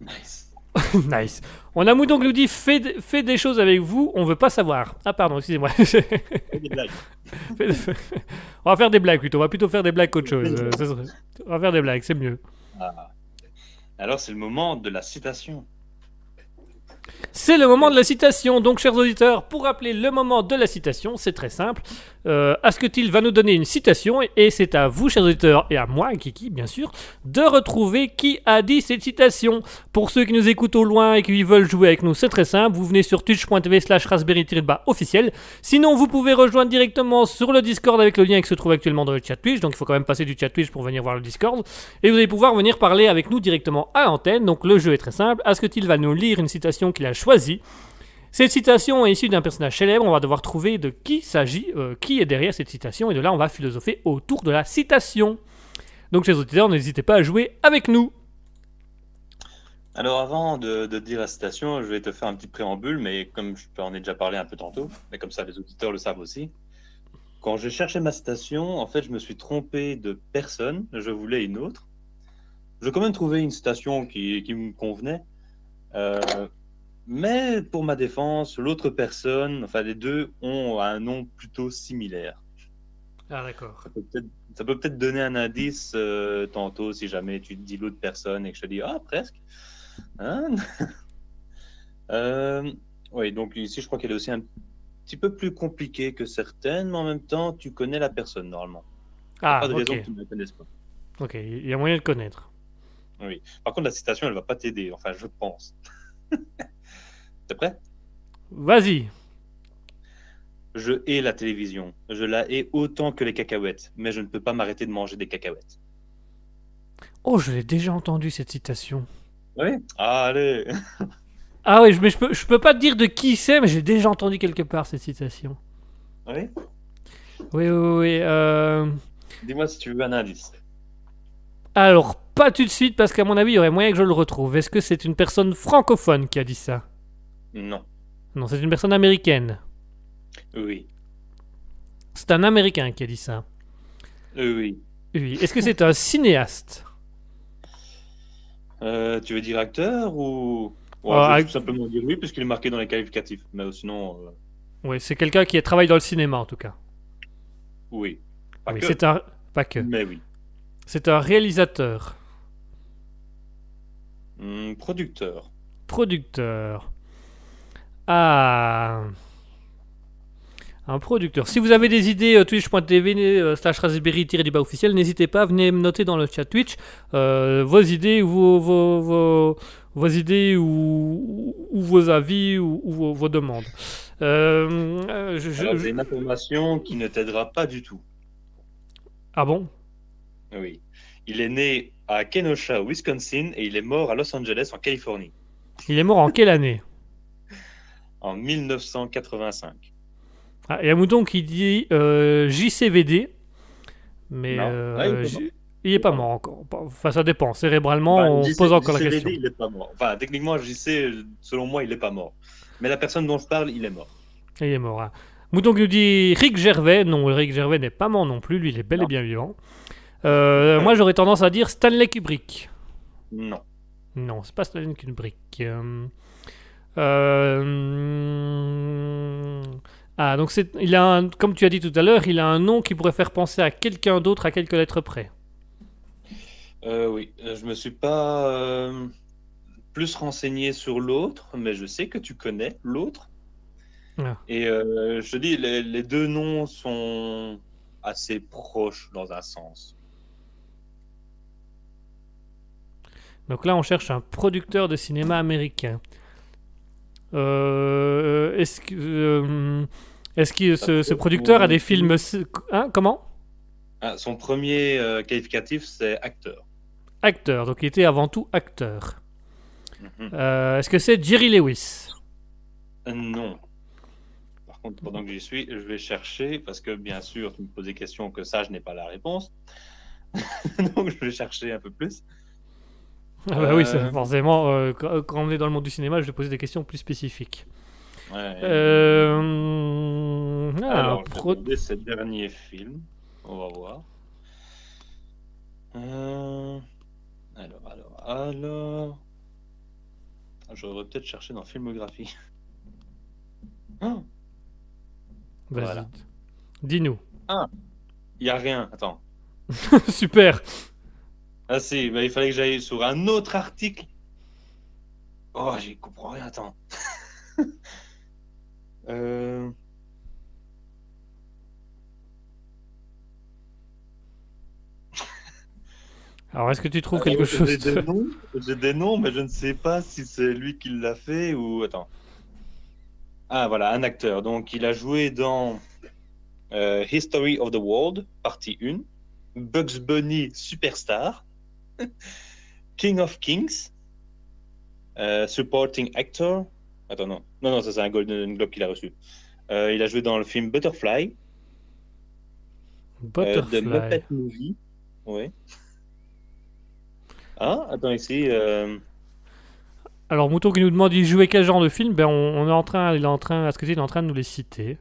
Nice. nice. On a Moudon qui nous dit fait, des choses avec vous, on veut pas savoir. Ah pardon, excusez-moi. Des blagues. On va faire des blagues plutôt. On va plutôt faire des blagues qu'autre chose. Euh, On va faire des blagues, c'est mieux. Alors, c'est le moment de la citation. C'est le moment de la citation. Donc, chers auditeurs, pour rappeler le moment de la citation, c'est très simple. Euh, Asketil va nous donner une citation et c'est à vous, chers auditeurs, et à moi, Kiki, bien sûr, de retrouver qui a dit cette citation. Pour ceux qui nous écoutent au loin et qui veulent jouer avec nous, c'est très simple. Vous venez sur twitch.tv slash raspberry officiel. Sinon, vous pouvez rejoindre directement sur le Discord avec le lien qui se trouve actuellement dans le chat Twitch. Donc, il faut quand même passer du chat Twitch pour venir voir le Discord. Et vous allez pouvoir venir parler avec nous directement à l'antenne. Donc, le jeu est très simple. Asketil va nous lire une citation qu'il a choisie. Cette citation est issue d'un personnage célèbre. On va devoir trouver de qui s'agit, euh, qui est derrière cette citation. Et de là, on va philosopher autour de la citation. Donc, chers auditeurs, n'hésitez pas à jouer avec nous. Alors, avant de, de dire la citation, je vais te faire un petit préambule, mais comme je t'en ai déjà parlé un peu tantôt, mais comme ça les auditeurs le savent aussi. Quand j'ai cherché ma citation, en fait, je me suis trompé de personne. Je voulais une autre. J'ai quand même trouvé une citation qui, qui me convenait. Euh, mais pour ma défense, l'autre personne, enfin les deux, ont un nom plutôt similaire. Ah, d'accord. Ça peut peut-être peut donner un indice euh, tantôt si jamais tu te dis l'autre personne et que je te dis ah presque. Hein? Euh, oui, donc ici je crois qu'elle est aussi un petit peu plus compliquée que certaines, mais en même temps tu connais la personne normalement. Ah, pas de raison ok. que tu ne la connaisses pas. Ok, il y a moyen de connaître. Par contre la citation elle va pas t'aider, enfin je pense. T'es prêt? Vas-y. Je hais la télévision. Je la hais autant que les cacahuètes, mais je ne peux pas m'arrêter de manger des cacahuètes. Oh, je l'ai déjà entendu cette citation. Oui? Allez Ah oui, mais je peux, je peux pas te dire de qui c'est, mais j'ai déjà entendu quelque part cette citation. Oui? Oui, oui, oui. euh, Dis-moi si tu veux un indice. Alors, pas tout de suite, parce qu'à mon avis, il y aurait moyen que je le retrouve. Est-ce que c'est une personne francophone qui a dit ça? Non. Non, c'est une personne américaine. Oui. C'est un Américain qui a dit ça. Euh, oui. Oui. Est-ce que c'est un cinéaste? Euh, tu veux dire acteur ou. Ouais, je vais tout simplement dire oui, puisqu'il est marqué dans les qualificatifs. Mais sinon, euh, Oui, c'est quelqu'un qui travaille dans le cinéma, en tout cas. oui. Pas Oui, que, c'est un... Pas que. mais oui. C'est un réalisateur, Hmm, producteur. producteur. Ah... Un producteur. Si vous avez des idées, euh, twitch.tv euh, slash raspberry du bas officiel, n'hésitez pas, venez me noter dans le chat Twitch euh, vos idées, vos, vos, vos, vos idées ou, ou vos avis ou, ou vos, demandes. Euh, euh, je- je- Alors, je- j'ai une information qui ne t'aidera pas du tout. Ah bon? Oui. Il est né à Kenosha, Wisconsin, et il est mort à Los Angeles, en Californie, Il est mort en quelle année? En 1985. ah, Il y a Mouton qui dit euh, JCVD, mais Non. euh, Ah, il est pas J- mort. il est pas mort encore. Enfin, ça dépend. Cérébralement, Enfin, on se pose encore la JCVD, question. Il n'est pas mort. Enfin, techniquement, JC, selon moi, il n'est pas mort. Mais la personne dont je parle, il est mort. Il est mort. hein. Mouton qui nous dit Rick Gervais. Non, Rick Gervais n'est pas mort non plus. Lui, il est bel et bien vivant. Euh, moi, j'aurais tendance à dire Stanley Kubrick. Non. Non, c'est pas Stanley Kubrick. Euh, euh, Ah, donc c'est, il a un- comme tu as dit tout à l'heure, il a un nom qui pourrait faire penser à quelqu'un d'autre à quelques lettres près. Euh, oui, euh, je me suis pas euh, plus renseigné sur l'autre, mais je sais que tu connais l'autre. Ah. Et euh, je te dis, les, les deux noms sont assez proches dans un sens. Donc là, on cherche un producteur de cinéma américain. Euh, est-ce que, euh, est-ce que ce, ce producteur a des films... Hein, comment? Ah, son premier euh, qualificatif, c'est acteur. Acteur, donc il était avant tout acteur. Mhm. Est-ce que c'est Jerry Lewis? Non. Par contre, pendant que j'y suis, je vais chercher, parce que bien sûr, tu me poses des questions que ça, je n'ai pas la réponse. Donc, je vais chercher un peu plus. Ah bah oui, Euh. forcément, euh, quand, on est dans le monde du cinéma, je vais poser des questions plus spécifiques. Ouais. Euh... ah, Alors, pro- ses derniers films. On va voir. Euh, Alors, alors, alors. J'aurais peut-être cherché dans filmographie. Vas-y. Voilà. Dis-nous. Il y a rien. Attends. Super. Ah si, bah, il fallait que j'aille sur un autre article. Oh, j'y comprends rien. Attends. euh... Alors, est-ce que tu trouves Alors, quelque chose de- J'ai des noms, mais je ne sais pas si c'est lui qui l'a fait ou. Attends. Ah, voilà, un acteur. Donc, il a joué dans euh, History of the World, partie 1, Bugs Bunny Superstar, King of Kings, euh, Supporting Actor. Attends, non. Non, non, ça, c'est un Golden Globe qu'il a reçu. Euh, il a joué dans le film Butterfly, euh, Butterfly. The Muppet Movie. Oui. Ah, attends, ici. euh, Alors, Mouton qui nous demande il jouait quel genre de film? Ben, on, on est en train, il est en train, à ce que il est en train de nous les citer.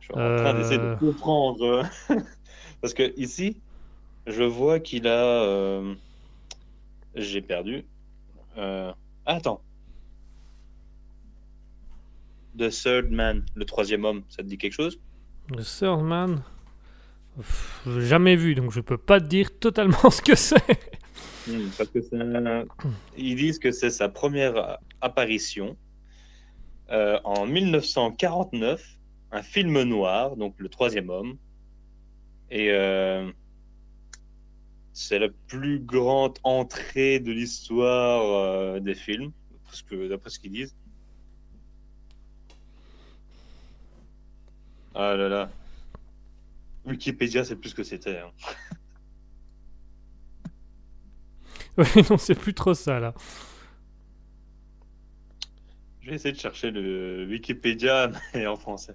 Je suis en train d'essayer Euh. de comprendre. Parce que ici, je vois qu'il a. J'ai perdu. Euh, ah, attends. The Third Man, le troisième homme, ça te dit quelque chose? The Third Man? Pff, je l'ai jamais vu, donc je peux pas te dire totalement ce que c'est. Hmm, Parce que Ils disent que c'est sa première apparition euh, en 1949, un film noir, donc le troisième homme. Et euh, c'est la plus grande entrée de l'histoire euh, des films, d'après ce qu'ils disent. Ah là là. Wikipédia, c'est plus ce que c'était. hein. Oui, non, c'est plus trop ça là. Je vais essayer de chercher le Wikipédia, mais en français.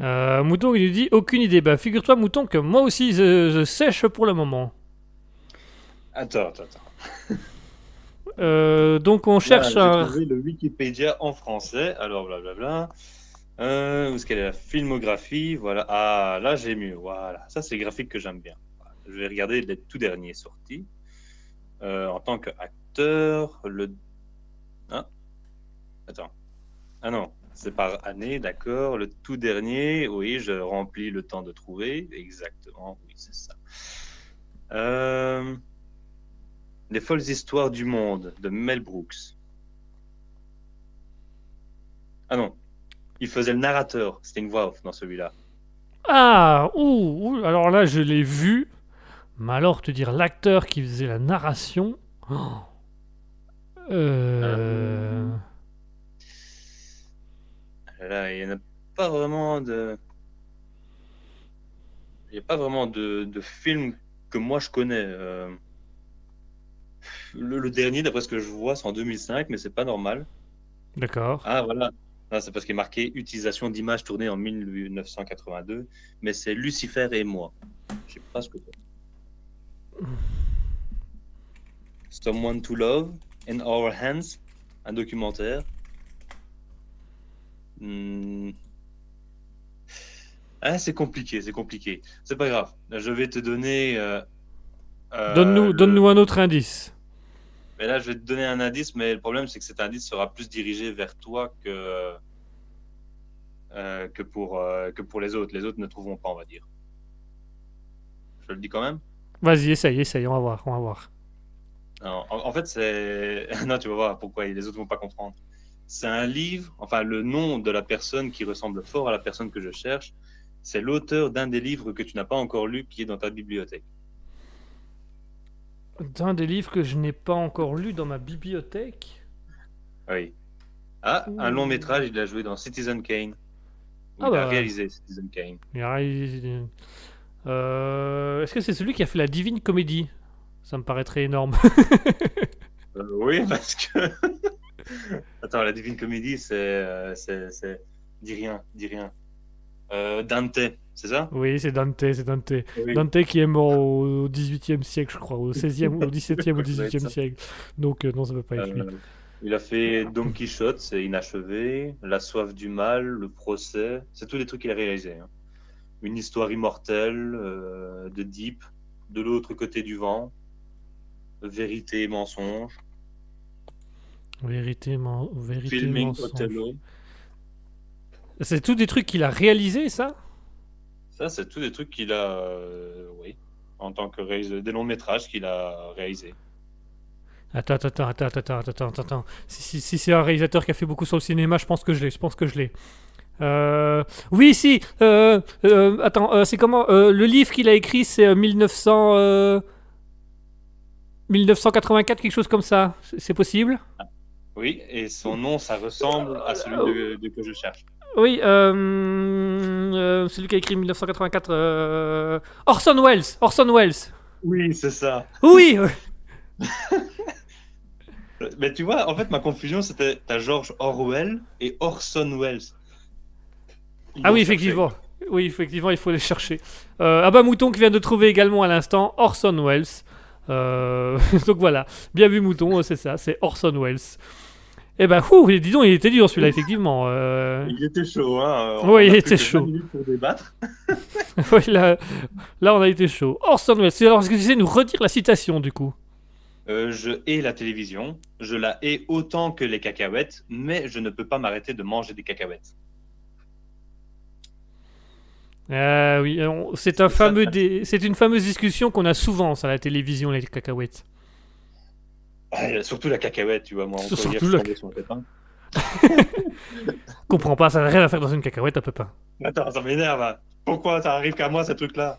Euh, Mouton, il nous dit aucune idée. Bah, figure-toi, Mouton, que moi aussi, je, je sèche pour le moment. Attends, attends, attends. Euh, donc, on cherche Voilà, un. Trouvé le Wikipédia en français. Alors, blablabla. Euh, où est-ce qu'elle est la filmographie? Voilà. Ah, là, j'ai mieux. Voilà. Ça, c'est les graphiques que j'aime bien. Je vais regarder les tout derniers sortis. Euh, en tant qu'acteur, le. Hein? Attends. Ah non, c'est par année, d'accord. Le tout dernier, oui, je remplis le temps de trouver. Exactement, oui, c'est ça. Euh... Les folles histoires du monde de Mel Brooks. Ah non, il faisait le narrateur, c'était une voix off dans celui-là. Ah, ouh, ouh, alors là, je l'ai vu. Mais alors, te dire l'acteur qui faisait la narration. oh. Euh... Là, il n'y en a pas vraiment de. Il n'y a pas vraiment de, de film que moi je connais. euh. Le, le dernier, d'après ce que je vois, c'est en 2005, mais c'est pas normal. D'accord. Ah voilà, Ah, c'est parce qu'il est marqué utilisation d'images tournées en 1982, mais c'est Lucifer et moi. Je sais pas ce que c'est. Someone to Love, In Our Hands, un documentaire. Hmm. Ah, c'est compliqué, c'est compliqué. C'est pas grave. Je vais te donner. euh, euh, Donne-nous le- donne-nous un autre indice. mais là, je vais te donner un indice, mais le problème, c'est que cet indice sera plus dirigé vers toi que, euh, que, pour, que pour les autres. Les autres ne trouveront pas, on va dire. Je le dis quand même? Vas-y, essaye, essaye, on va voir, on va voir. Non, en, en fait, c'est. Non, tu vas voir pourquoi les autres vont pas comprendre. C'est un livre, enfin, le nom de la personne qui ressemble fort à la personne que je cherche, c'est l'auteur d'un des livres que tu n'as pas encore lu qui est dans ta bibliothèque. Un des livres que je n'ai pas encore lu dans ma bibliothèque? Oui. Ah, un long métrage, il a joué dans Citizen Kane. Ah il a bah. réalisé Citizen Kane. Euh, Est-ce que c'est celui qui a fait la Divine Comédie? Ça me paraîtrait énorme. Euh, oui, parce que. Attends, la Divine Comédie, c'est. euh, c'est, Dis rien, dis rien. Euh, Dante, c'est ça? Oui, c'est Dante, c'est Dante. Oui. Dante qui est mort au 18e siècle, je crois, au 16e, au 17e, au Ça doit être 18e ça. siècle. Donc, euh, non, ça peut pas être lui. Il a fait Don Quichotte, c'est inachevé. La soif du mal, le procès. C'est tous les trucs qu'il a réalisés. hein. Une histoire immortelle, euh, de Deep, de l'autre côté du vent, vérité et mensonge. Vérité, men- vérité Filming mensonge. Othello. C'est tout des trucs qu'il a réalisé, ça? Ça, c'est tous des trucs qu'il a, euh, oui, en tant que réalisateur, des longs métrages qu'il a réalisés. Attends, attends, attends, attends, attends, attends, attends. Si, si, si c'est un réalisateur qui a fait beaucoup sur le cinéma, je pense que je l'ai, je pense que je l'ai. Euh, Oui, si. euh, euh, attends, c'est comment Le livre qu'il a écrit, c'est euh, 1900, euh, 1984, quelque chose comme ça. C'est- C'est possible Oui, et son nom, ça ressemble à celui de, de que je cherche. Oui, euh, euh, celui qui a écrit 1984. euh, Orson Welles. Orson Welles. Oui, c'est ça. Oui. Mais tu vois, en fait, ma confusion, c'était t'as George Orwell et Orson Welles. Ils Ah oui, effectivement. Oui, effectivement, il faut les chercher. Euh, ah bah Mouton qui vient de trouver également à l'instant Orson Welles. Euh, donc voilà, bien vu Mouton, c'est ça, c'est Orson Welles. Eh ben, ouh, dis donc, il était dur celui-là, effectivement. Euh, Il était chaud, hein. Oui, On il était chaud. 20 minutes pour débattre. oui, là, là, on a été chaud. Orson Welles. Alors, est-ce que tu sais nous redire la citation du coup Euh, je hais la télévision, je la hais autant que les cacahuètes, mais je ne peux pas m'arrêter de manger des cacahuètes. Ah oui, on- c'est un ça, fameux, ça. dé- c'est une fameuse discussion qu'on a souvent à la télévision, les cacahuètes. Ah, surtout la cacahuète, tu vois, moi, on peut dire sur le pépin. Comprends pas, ça n'a rien à faire dans une cacahuète, un peu pas. Attends, ça m'énerve. hein. Pourquoi ça arrive qu'à moi, ces trucs-là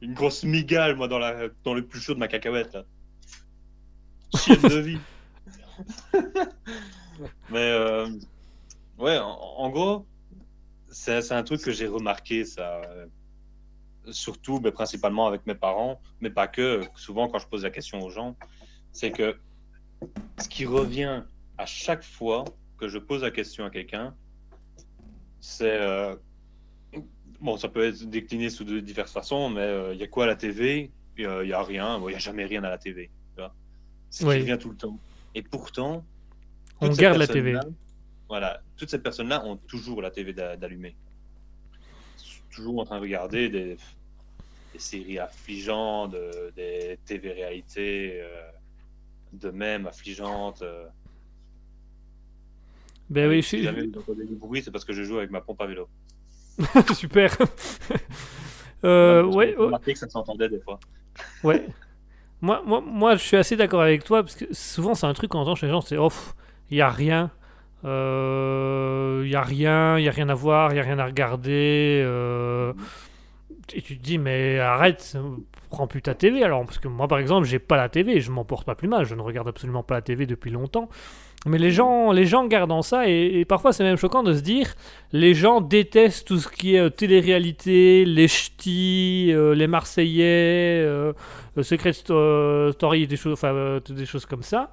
Une grosse migale, moi, dans, la, dans le plus chaud de ma cacahuète, là. Chienne de vie. Mais, euh, ouais, en, en gros, c'est c'est un truc que j'ai remarqué, ça. euh, Surtout, mais principalement avec mes parents, mais pas que. Souvent, quand je pose la question aux gens, c'est que ce qui revient à chaque fois que je pose la question à quelqu'un, c'est euh, bon, ça peut être décliné sous de diverses façons, mais euh, il y a quoi à la TV Il n'y a rien. Il n'y a jamais rien à la TV. C'est ce Oui. qui revient tout le temps. Et pourtant, On garde la TV. Voilà, toutes ces personnes-là ont toujours la TV d'a- d'allumée. Toujours en train de regarder des, des séries affligeantes, de- des TV réalités euh, de même affligeantes. euh. Ben oui, si jamais du bruit, c'est parce que je joue avec ma pompe à vélo. super. Euh, ouais, remarqué que ça s'entendait des fois. Ouais. Moi, moi, moi, je suis assez d'accord avec toi, parce que souvent, c'est un truc qu'on entend chez les gens, c'est off, il n'y a rien. Il n'y a rien, il n'y a rien à voir, il n'y a rien à regarder. euh, Et tu te dis, mais arrête, prends plus ta TV alors. Parce que moi, par exemple, j'ai pas la TV, je m'en porte pas plus mal, je ne regarde absolument pas la TV depuis longtemps. Mais les gens, les gens gardent ça, et, parfois c'est même choquant de se dire, les gens détestent tout ce qui est euh, télé-réalité, les ch'tis, euh, les Marseillais, euh, euh, Secret Sto- Story, des choses, enfin, des choses comme ça.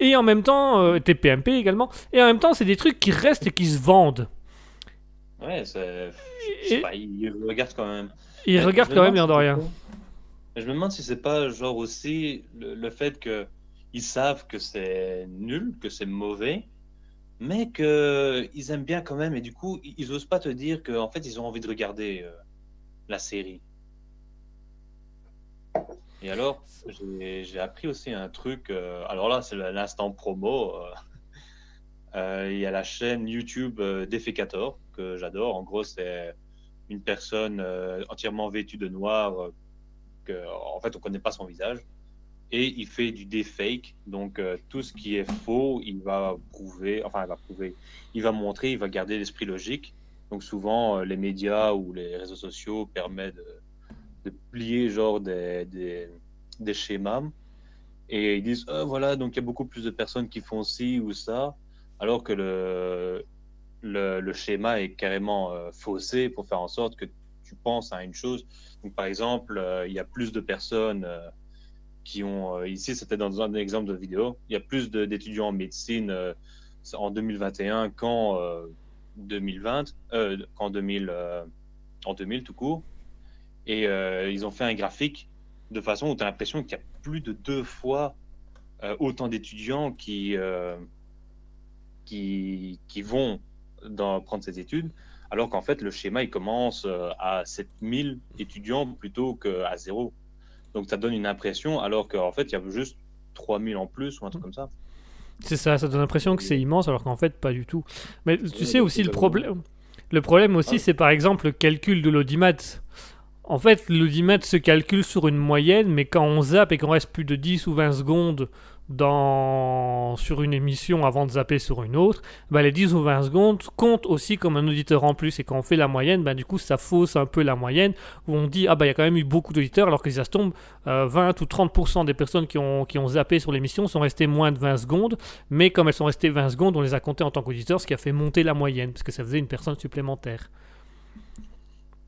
Et en même temps, TPMP également. Et en même temps, c'est des trucs qui restent et qui se vendent. Ouais, c'est. Je sais Et- pas, ils regardent quand même. Ils Mais me quand même, l'air de rien. Je me demande si c'est pas genre aussi le, le fait que ils savent que c'est nul, que c'est mauvais, mais que ils aiment bien quand même et du coup ils, ils osent pas te dire qu'en fait ils ont envie de regarder euh, la série. Et alors j'ai appris aussi un truc. euh, alors là c'est l'instant promo. euh, Il y a la chaîne YouTube euh, Defecator que j'adore. En gros c'est une personne euh, entièrement vêtue de noir, euh, que, en fait, on connaît pas son visage, et il fait du deepfake. Donc, euh, tout ce qui est faux, il va prouver, enfin, il va prouver, il va montrer, il va garder l'esprit logique. Donc, souvent, euh, les médias ou les réseaux sociaux permettent de, plier, genre, des, des, schémas. Et ils disent, Ah, voilà, donc il y a beaucoup plus de personnes qui font ci ou ça, alors que le, le, schéma est carrément euh, faussé pour faire en sorte que tu penses à une chose. Donc, par exemple, euh, il y a plus de personnes euh, qui ont, ici c'était dans un exemple de vidéo, il y a plus d'étudiants en médecine en 2021 qu'en euh, 2020, euh, qu'en 2000, euh, en 2000 tout court. Et ils ont fait un graphique de façon où tu as l'impression qu'il y a plus de deux fois autant d'étudiants qui, qui, qui vont dans, prendre ces études, alors qu'en fait, le schéma, il commence euh, à 7000 étudiants plutôt qu'à zéro. Donc, ça donne une impression, alors qu'en fait, il y a juste 3000 en plus ou un truc comme ça. C'est ça, ça donne l'impression que c'est immense alors qu'en fait pas du tout. Mais tu Ouais, sais aussi le problème. Le problème aussi, c'est par exemple le calcul de l'audimat. En fait, l'audimat se calcule sur une moyenne, mais quand on zappe et qu'on reste plus de 10 ou 20 secondes sur une émission avant de zapper sur une autre, bah, les 10 ou 20 secondes comptent aussi comme un auditeur en plus. Et quand on fait la moyenne, bah, du coup, ça fausse un peu la moyenne, où on dit, ah bah il y a quand même eu beaucoup d'auditeurs, alors que ça se tombe, euh, 20 ou 30% des personnes qui ont, qui ont zappé sur l'émission sont restées moins de 20 secondes, mais comme elles sont restées 20 secondes, on les a comptées en tant qu'auditeurs, ce qui a fait monter la moyenne, parce que ça faisait une personne supplémentaire.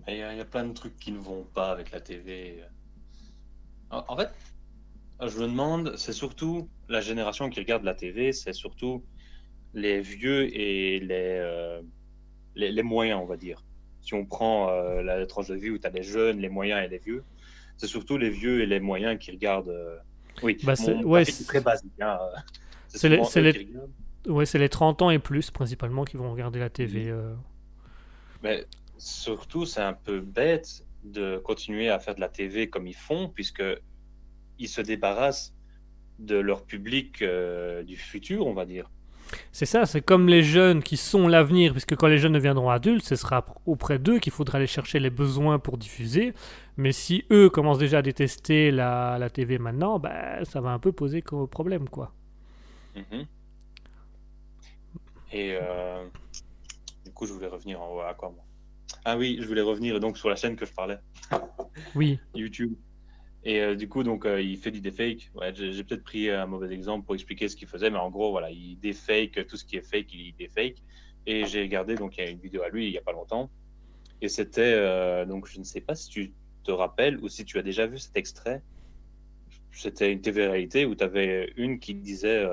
Il y, a- y a plein de trucs qui ne vont pas avec la TV. En fait, je me demande, c'est surtout la génération qui regarde la TV, c'est surtout les vieux et les, euh, les, les moyens, on va dire. Si on prend euh, la tranche de vie où tu as les jeunes, les moyens et les vieux, c'est surtout les vieux et les moyens qui regardent. euh, Oui, Bah, c'est- ouais, très basique. hein, euh, C'est les- les-. Ouais, les 30 ans et plus, principalement, qui vont regarder la TV. Mais surtout, c'est un peu bête de continuer à faire de la TV comme ils font, puisque ils se débarrassent de leur public euh, du futur, on va dire. C'est ça, c'est comme les jeunes qui sont l'avenir, puisque quand les jeunes deviendront adultes, ce sera auprès d'eux qu'il faudra aller chercher les besoins pour diffuser. Mais si eux commencent déjà à détester la, la TV maintenant, bah, ça va un peu poser comme problème, quoi. Mhm. Et euh, du coup, je voulais revenir en haut à quoi moi? Ah oui, je voulais revenir donc sur la chaîne que je parlais, Oui, YouTube. Et euh, du coup, donc, euh, il fait du. Ouais, j'ai peut-être pris un mauvais exemple pour expliquer ce qu'il faisait, mais en gros, voilà, il défake tout ce qui est fake, il défake. Et j'ai regardé, donc, il y a une vidéo à lui il y a pas longtemps. Et c'était, euh, donc, je ne sais pas si tu te rappelles ou si tu as déjà vu cet extrait. C'était une TV-réalité où tu avais une qui disait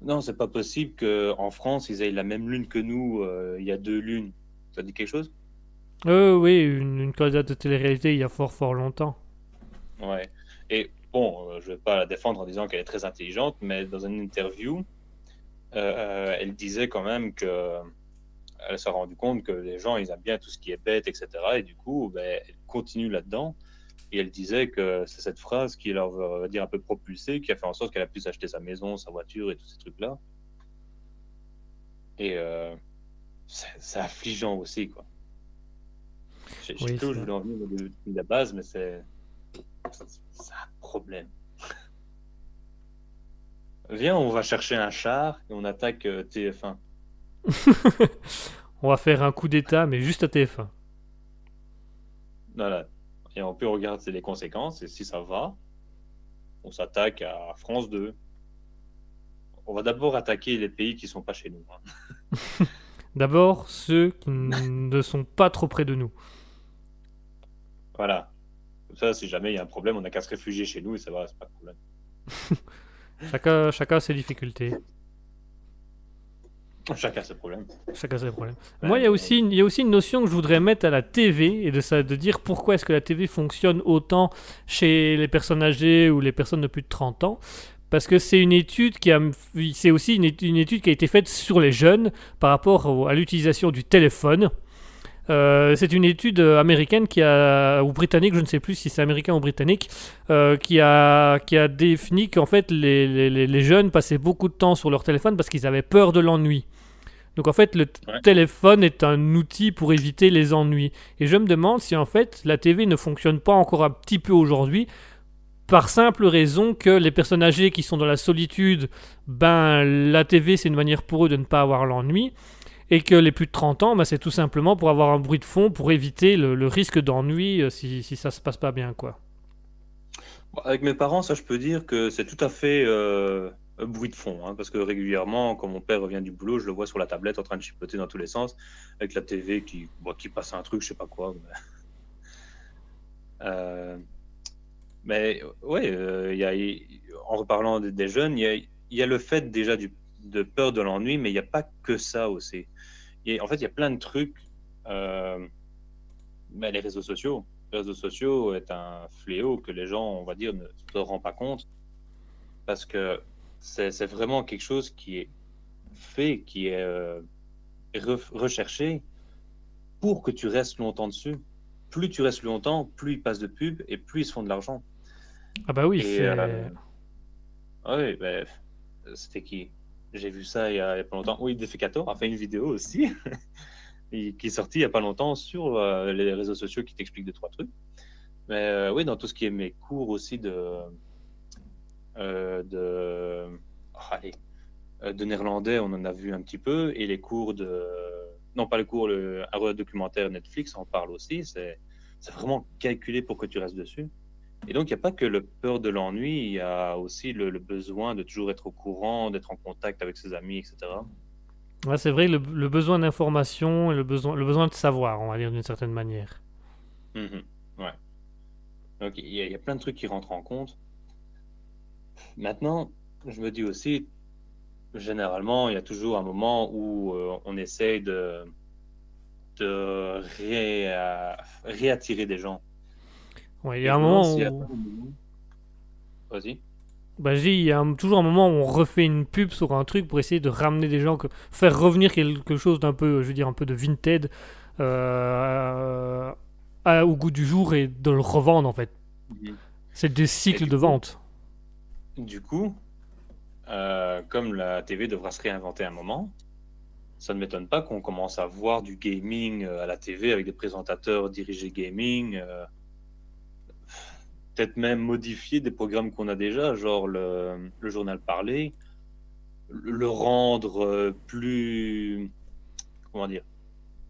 Non, c'est pas possible qu'en France, ils aient la même lune que nous, il y a deux lunes. Ça dit quelque chose? Oui, une, une candidate de télé-réalité il y a fort fort longtemps. Ouais. Et bon, euh, je vais pas la défendre en disant qu'elle est très intelligente, mais dans une interview, euh, elle disait quand même que elle s'est rendue compte que les gens, ils aiment bien tout ce qui est bête, etc. Et du coup, ben, elle continue là-dedans. Et elle disait que c'est cette phrase qui leur va dire un peu propulsée, qui a fait en sorte qu'elle a pu s'acheter sa maison, sa voiture et tous ces trucs-là. Et euh, c'est affligeant aussi, quoi. Je sais Oui, plus où je voulais en venir de la base, mais c'est c'est un problème. Viens, on va chercher un char et on attaque euh, TF1. On va faire un coup d'état, mais juste à TF1. Voilà. Et on peut regarder les conséquences et si ça va, on s'attaque à France 2. On va d'abord attaquer les pays qui sont pas chez nous. hein. D'abord, ceux qui ne sont pas trop près de nous. Voilà. Comme ça, si jamais il y a un problème, on n'a qu'à se réfugier chez nous et ça va, c'est pas de problème. Chacun, chacun a ses difficultés. Chacun ses problèmes. Chacun ses problèmes. Ouais, Moi, il y, a aussi une, il y a aussi une notion que je voudrais mettre à la TV et de, ça, de dire pourquoi est-ce que la TV fonctionne autant chez les personnes âgées ou les personnes de plus de 30 ans. Parce que c'est une étude qui a, c'est aussi une étude, une étude qui a été faite sur les jeunes par rapport à l'utilisation du téléphone. Euh, c'est une étude euh, américaine qui a, ou britannique, je ne sais plus si c'est américain ou britannique, euh, qui, a, qui a défini qu'en fait les, les- jeunes passaient beaucoup de temps sur leur téléphone parce qu'ils avaient peur de l'ennui. Donc en fait, le Ouais. téléphone est un outil pour éviter les ennuis. Et je me demande si en fait la TV ne fonctionne pas encore un petit peu aujourd'hui par simple raison que les personnes âgées qui sont dans la solitude, ben la TV c'est une manière pour eux de ne pas avoir l'ennui. Et que les plus de 30 ans, ben, c'est tout simplement pour avoir un bruit de fond, pour éviter le, risque d'ennui euh, si, si ça se passe pas bien, quoi. Avec mes parents, ça, je peux dire que c'est tout à fait euh, un bruit de fond. hein, parce que régulièrement, quand mon père revient du boulot, je le vois sur la tablette en train de chipoter dans tous les sens, avec la TV qui, qui passe un truc, je sais pas quoi. Mais, Euh, ouais, euh, y a, en reparlant des, jeunes, il y a, y a le fait déjà du, de peur de l'ennui, mais il n'y a pas que ça aussi. A- en fait, il y a plein de trucs. Euh, ben, les réseaux sociaux. Les réseaux sociaux est un fléau que les gens, on va dire, ne se rendent pas compte parce que c'est vraiment quelque chose qui est fait, qui est euh, re- recherché pour que tu restes longtemps dessus. Plus tu restes longtemps, plus ils passent de pub et plus ils se font de l'argent. Ah bah oui, Et, c'est... euh, ah oui, ben, c'était qui? J'ai vu ça il y, a, pas longtemps. Oui, Defecator a fait une vidéo aussi, qui est sortie il y a pas longtemps sur les réseaux sociaux qui t'explique deux, trois trucs. Mais oui, dans tout ce qui est mes cours aussi de. de. Oh, allez, de néerlandais, on en a vu un petit peu, et les cours de. Non, pas le cours, le, un documentaire Netflix en parle aussi. C'est vraiment calculé pour que tu restes dessus. Et donc, il n'y a pas que le peur de l'ennui, il y a aussi le, besoin de toujours être au courant, d'être en contact avec ses amis, etc. Ouais, c'est vrai, le, besoin d'information et le besoin, le besoin de savoir, on va dire d'une certaine manière. Mhm, ouais. Donc, il y, a plein de trucs qui rentrent en compte. Maintenant, je me dis aussi, généralement, il y a toujours un moment où euh, on essaye de, de réattirer des gens. Ouais, il y a un moment où... Vas-y. Bah, je dis, il y a toujours un moment où on refait une pub sur un truc pour essayer de ramener des gens, que... faire revenir quelque chose d'un peu, je veux dire, un peu de vintage euh, au goût du jour et de le revendre en fait. Mhm. C'est des cycles de vente. Du coup, euh, comme la TV devra se réinventer un moment, ça ne m'étonne pas qu'on commence à voir du gaming euh, à la TV avec des présentateurs dirigés gaming. Euh, peut-être même modifier des programmes qu'on a déjà, genre le, journal parlé, le rendre plus, comment dire,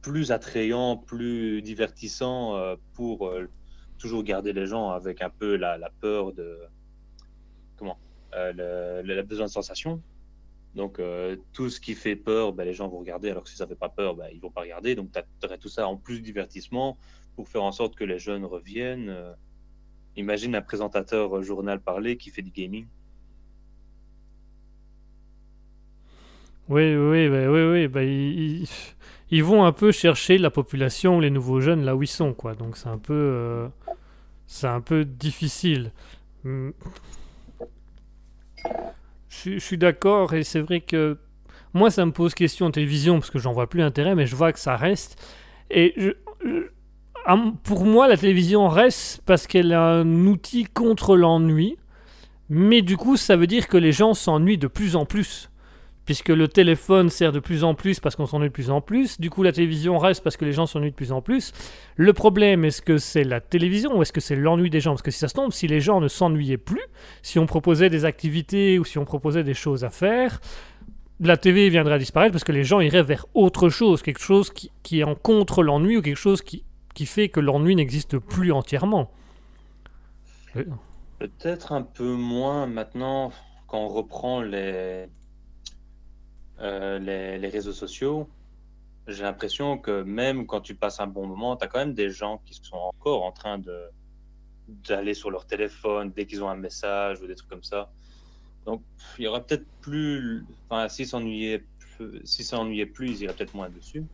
plus attrayant, plus divertissant pour toujours garder les gens avec un peu la, peur de, comment, euh, le, besoin de sensation. Donc, euh, tout ce qui fait peur, ben, les gens vont regarder, alors que si ça fait pas peur, ben, ils vont pas regarder. Donc, tu aurais tout ça en plus de divertissement pour faire en sorte que les jeunes reviennent. Euh, imagine un présentateur journal parlé qui fait du gaming. Oui, oui, oui, oui, oui. ils, vont un peu chercher la population, les nouveaux jeunes, là où ils sont, quoi. Donc c'est un peu, c'est un peu difficile. Hum. Je, suis d'accord et c'est vrai que moi ça me pose question en télévision parce que j'en vois plus l'intérêt, mais je vois que ça reste. Et pour moi, la télévision reste parce qu'elle est un outil contre l'ennui. Mais du coup, ça veut dire que les gens s'ennuient de plus en plus puisque le téléphone sert de plus en plus parce qu'on s'ennuie de plus en plus. Du coup, la télévision reste parce que les gens s'ennuient de plus en plus. Le problème, est-ce que c'est la télévision ou est-ce que c'est l'ennui des gens? Parce que si ça se tombe, si les gens ne s'ennuyaient plus, si on proposait des activités ou si on proposait des choses à faire, la TV viendrait à disparaître parce que les gens iraient vers autre chose, quelque chose qui est en contre l'ennui ou quelque chose qui, qui fait que l'ennui n'existe plus entièrement. Peut-être un peu moins maintenant quand on reprend les, euh, les, réseaux sociaux, j'ai l'impression que même quand tu passes un bon moment, tu as quand même des gens qui sont encore en train de d'aller sur leur téléphone dès qu'ils ont un message ou des trucs comme ça. Donc, il y aura peut-être plus. Enfin, s'ils s'ennuyaient plus, ils iraient peut-être moins dessus.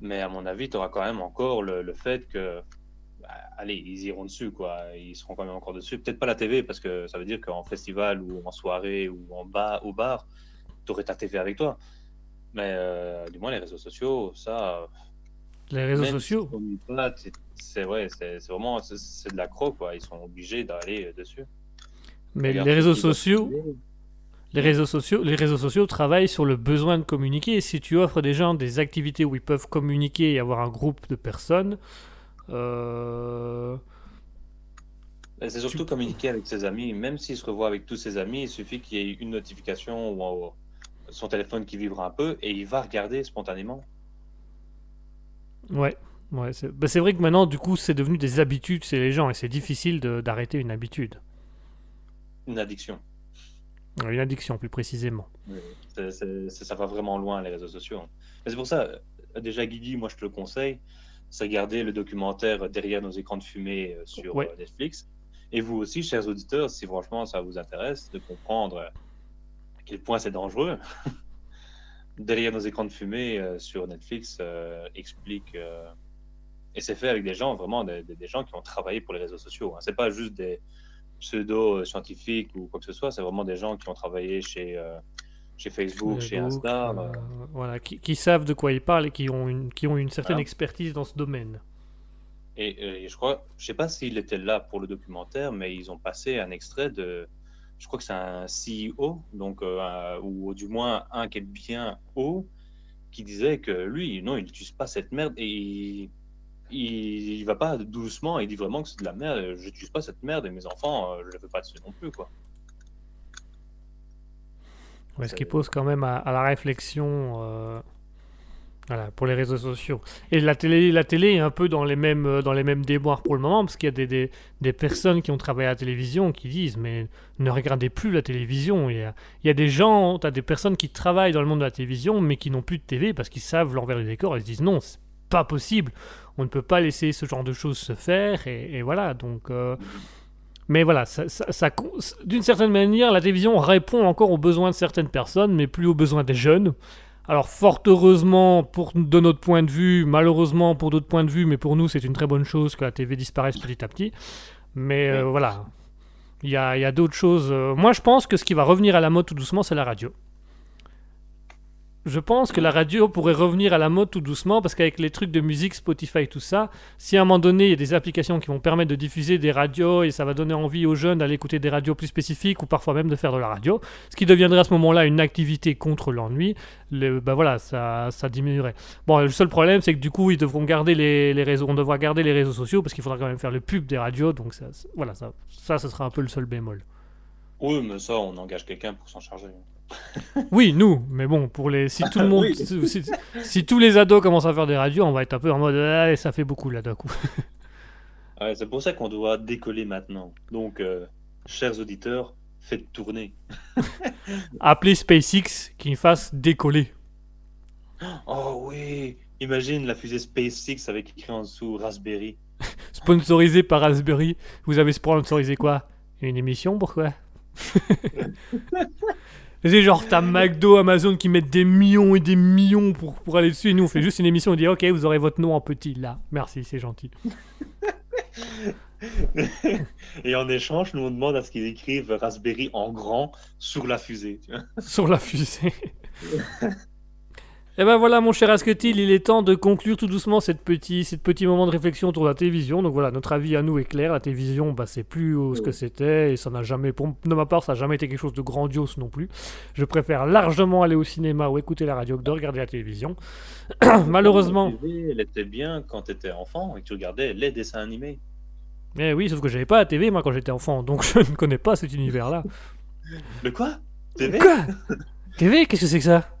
Mais à mon avis, tu auras quand même encore le, fait que. Bah, allez, ils iront dessus, quoi. Ils seront quand même encore dessus. Peut-être pas la TV, parce que ça veut dire qu'en festival ou en soirée ou en bas, au bar, tu aurais ta TV avec toi. Mais euh, du moins, les réseaux sociaux, ça. Les réseaux sociaux C'est ouais, c'est vraiment c'est de la quoi. Ils sont obligés d'aller dessus. Mais les réseaux sociaux. Les réseaux, sociaux, les réseaux sociaux travaillent sur le besoin de communiquer. Si tu offres des gens des activités où ils peuvent communiquer et avoir un groupe de personnes, euh, c'est surtout communiquer avec ses amis. Même s'il se revoit avec tous ses amis, il suffit qu'il y ait une notification ou son téléphone qui vibre un peu et il va regarder spontanément. Ouais, ouais bah, c'est vrai que maintenant, du coup, c'est devenu des habitudes chez les gens et c'est difficile d'arrêter une habitude. Une addiction. Une addiction, plus précisément. ça va vraiment loin, les réseaux sociaux. C'est pour ça, euh, déjà, Guigui, moi, je te le conseille, c'est regarder le documentaire Derrière nos écrans de fumée euh, sur euh, Netflix. Et vous aussi, chers auditeurs, si franchement ça vous intéresse, de comprendre quel point c'est dangereux. Derrière nos écrans de fumée sur Netflix euh, explique. Euh, et c'est fait avec des gens, vraiment des, gens qui ont travaillé pour les réseaux sociaux. Hein. C'est pas juste des pseudo-scientifiques ou quoi que ce soit, c'est vraiment des gens qui ont travaillé chez, chez Facebook, chez Insta. voilà, qui, savent de quoi ils parlent et qui ont une, qui ont une certaine expertise dans ce domaine. Et, et, je crois, je sais pas s'il était là pour le documentaire, mais ils ont passé un extrait de je crois que c'est un CEO, donc, euh, ou du moins un qui est bien haut, qui disait que lui, non, il n'utilise pas cette merde et il, il, va pas doucement, il dit vraiment que c'est de la merde, je n'utilise pas cette merde et mes enfants, je ne fais pas dessus non plus, quoi. Ouais, ce qui pose quand même à, la réflexion voilà, pour les réseaux sociaux. Et la télé, la télé est un peu dans les mêmes, euh, dans les mêmes déboires pour le moment, parce qu'il y a des, des, des, personnes qui ont travaillé à la télévision qui disent Mais ne regardez plus la télévision. Il y a, il y a des gens, tu as des personnes qui travaillent dans le monde de la télévision, mais qui n'ont plus de télé parce qu'ils savent l'envers du décor. Ils se disent Non, c'est pas possible. On ne peut pas laisser ce genre de choses se faire. Et, voilà, donc. Euh, mais voilà, ça, ça, d'une certaine manière, la télévision répond encore aux besoins de certaines personnes, mais plus aux besoins des jeunes. Alors fort heureusement pour, de notre point de vue, malheureusement pour d'autres points de vue, mais pour nous c'est une très bonne chose que la TV disparaisse petit à petit. Mais euh, voilà, il y a, y a d'autres choses. Euh, moi je pense que ce qui va revenir à la mode tout doucement c'est la radio je pense que la radio pourrait revenir à la mode tout doucement parce qu'avec les trucs de musique, Spotify, tout ça, si à un moment donné il y a des applications qui vont permettre de diffuser des radios et ça va donner envie aux jeunes d'aller écouter des radios plus spécifiques ou parfois même de faire de la radio, ce qui deviendrait à ce moment-là une activité contre l'ennui, ben voilà, ça, ça diminuerait. Bon, le seul problème c'est que du coup ils devront garder les, les, réseaux, on devra garder les réseaux sociaux parce qu'il faudra quand même faire le pub des radios, donc ça, voilà, ça, ça, sera un peu le seul bémol. Oui, mais ça, on engage quelqu'un pour s'en charger. Oui, nous, mais bon, pour les, si tout le monde, si, tous les ados commencent à faire des radios, on va être un peu en mode, ah, ça fait beaucoup là d'un coup. c'est pour ça qu'on doit décoller maintenant. Donc, euh, chers auditeurs, faites tourner. Appelez SpaceX qui fasse décoller. Oh oui, imagine la fusée SpaceX avec écrit en dessous Raspberry. Sponsorisé par Raspberry. Vous avez sponsorisé quoi? Une émission, pourquoi? C'est genre, t'as McDo, Amazon qui mettent des millions et des millions pour, pour aller dessus. Et nous, on fait juste une émission. On dit, OK, vous aurez votre nom en petit là. Merci, c'est gentil. et en échange, nous, on demande à ce qu'ils écrivent Raspberry en grand sur la fusée. sur la fusée. Et eh ben voilà, mon cher Asketil, il est temps de conclure tout doucement cette petit, cette petit moment de réflexion autour de la télévision. Donc voilà, notre avis à nous est clair. La télévision, bah, c'est plus ce que c'était et ça n'a jamais, pour, de ma part, ça n'a jamais été quelque chose de grandiose non plus. Je préfère largement aller au cinéma ou écouter la radio que de regarder la télévision. Malheureusement. elle était bien quand tu étais enfant et que tu regardais les dessins animés. Mais oui, sauf que j'avais pas la TV moi quand j'étais enfant, donc je ne connais pas cet univers-là. De quoi? TV Quoi? TV Qu'est-ce que c'est que ça?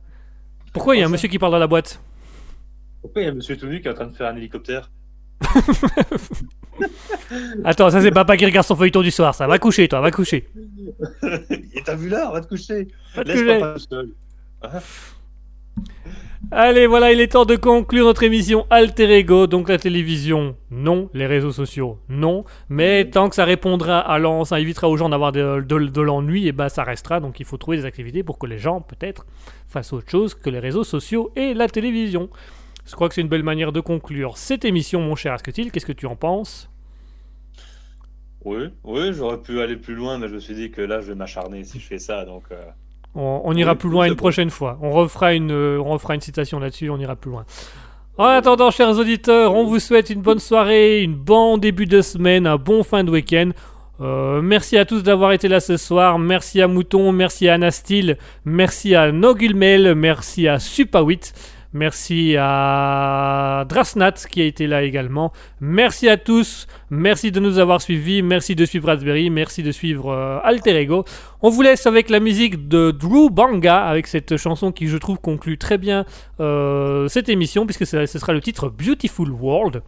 Pourquoi il y a un monsieur qui parle dans la boîte? Pourquoi il y a un monsieur tout nu qui est en train de faire un hélicoptère? Attends, ça c'est papa qui regarde son feuilleton du soir, ça. Va coucher, toi, va coucher. Et t'as vu l'heure, va te coucher. Laisse papa seul. Allez, voilà, il est temps de conclure notre émission Alter Ego. Donc la télévision, non. Les réseaux sociaux, non. Mais tant que ça répondra à l'an, ça évitera aux gens d'avoir de, l'ennui, et ben ça restera. Donc il faut trouver des activités pour que les gens, peut-être, fassent autre chose que les réseaux sociaux et la télévision. Je crois que c'est une belle manière de conclure cette émission, mon cher Asketil. Qu'est-ce que tu en penses? Oui, oui, j'aurais pu aller plus loin, mais je me suis dit que là, je vais m'acharner si je fais ça. Donc. Euh, on, ira plus loin une prochaine fois. On refera une, euh, on refera une citation là-dessus, on ira plus loin. En attendant, chers auditeurs, on vous souhaite une bonne soirée, une bon début de semaine, un bon fin de week-end. Euh, merci à tous d'avoir été là ce soir. Merci à Mouton, merci à Anastil, merci à Nogulmel, merci à Supawit. Merci à Drasnat qui a été là également. Merci à tous. Merci de nous avoir suivis. Merci de suivre Raspberry. Merci de suivre euh, Alter Ego. On vous laisse avec la musique de Drew Banga, avec cette chanson qui, je trouve, conclut très bien euh, cette émission, puisque ce sera le titre Beautiful World.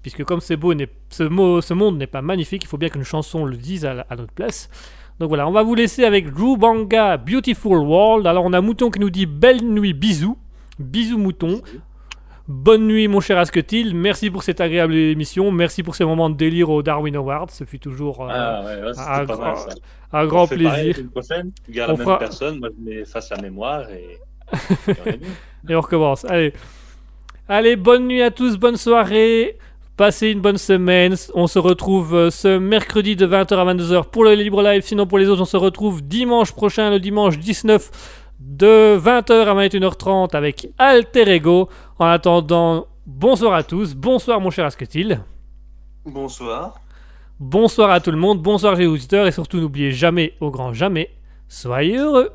Puisque comme c'est beau, ce, monde n'est pas magnifique, il faut bien qu'une chanson le dise à, à notre place. Donc voilà, on va vous laisser avec Drew Banga, Beautiful World. Alors on a Mouton qui nous dit belle nuit, bisous. Bisous mouton. Bonne nuit mon cher Asketil, merci pour cette agréable émission, merci pour ces moments de délire au Darwin Awards, ce fut toujours euh, ah, un, grand plaisir. prochaine, tu la même personne, moi je m'efface la mémoire et... et on recommence. Allez. Allez, bonne nuit à tous, bonne soirée, passez une bonne semaine, on se retrouve euh, ce mercredi de 20h à 22h pour le Libre Live, sinon pour les autres on se retrouve dimanche prochain, le dimanche 19 de 20h à 21h30 avec Alter Ego. En attendant, bonsoir à tous. Bonsoir mon cher Asketil. Bonsoir. Bonsoir à tout le monde, bonsoir les auditeurs et surtout n'oubliez jamais, au grand jamais, soyez heureux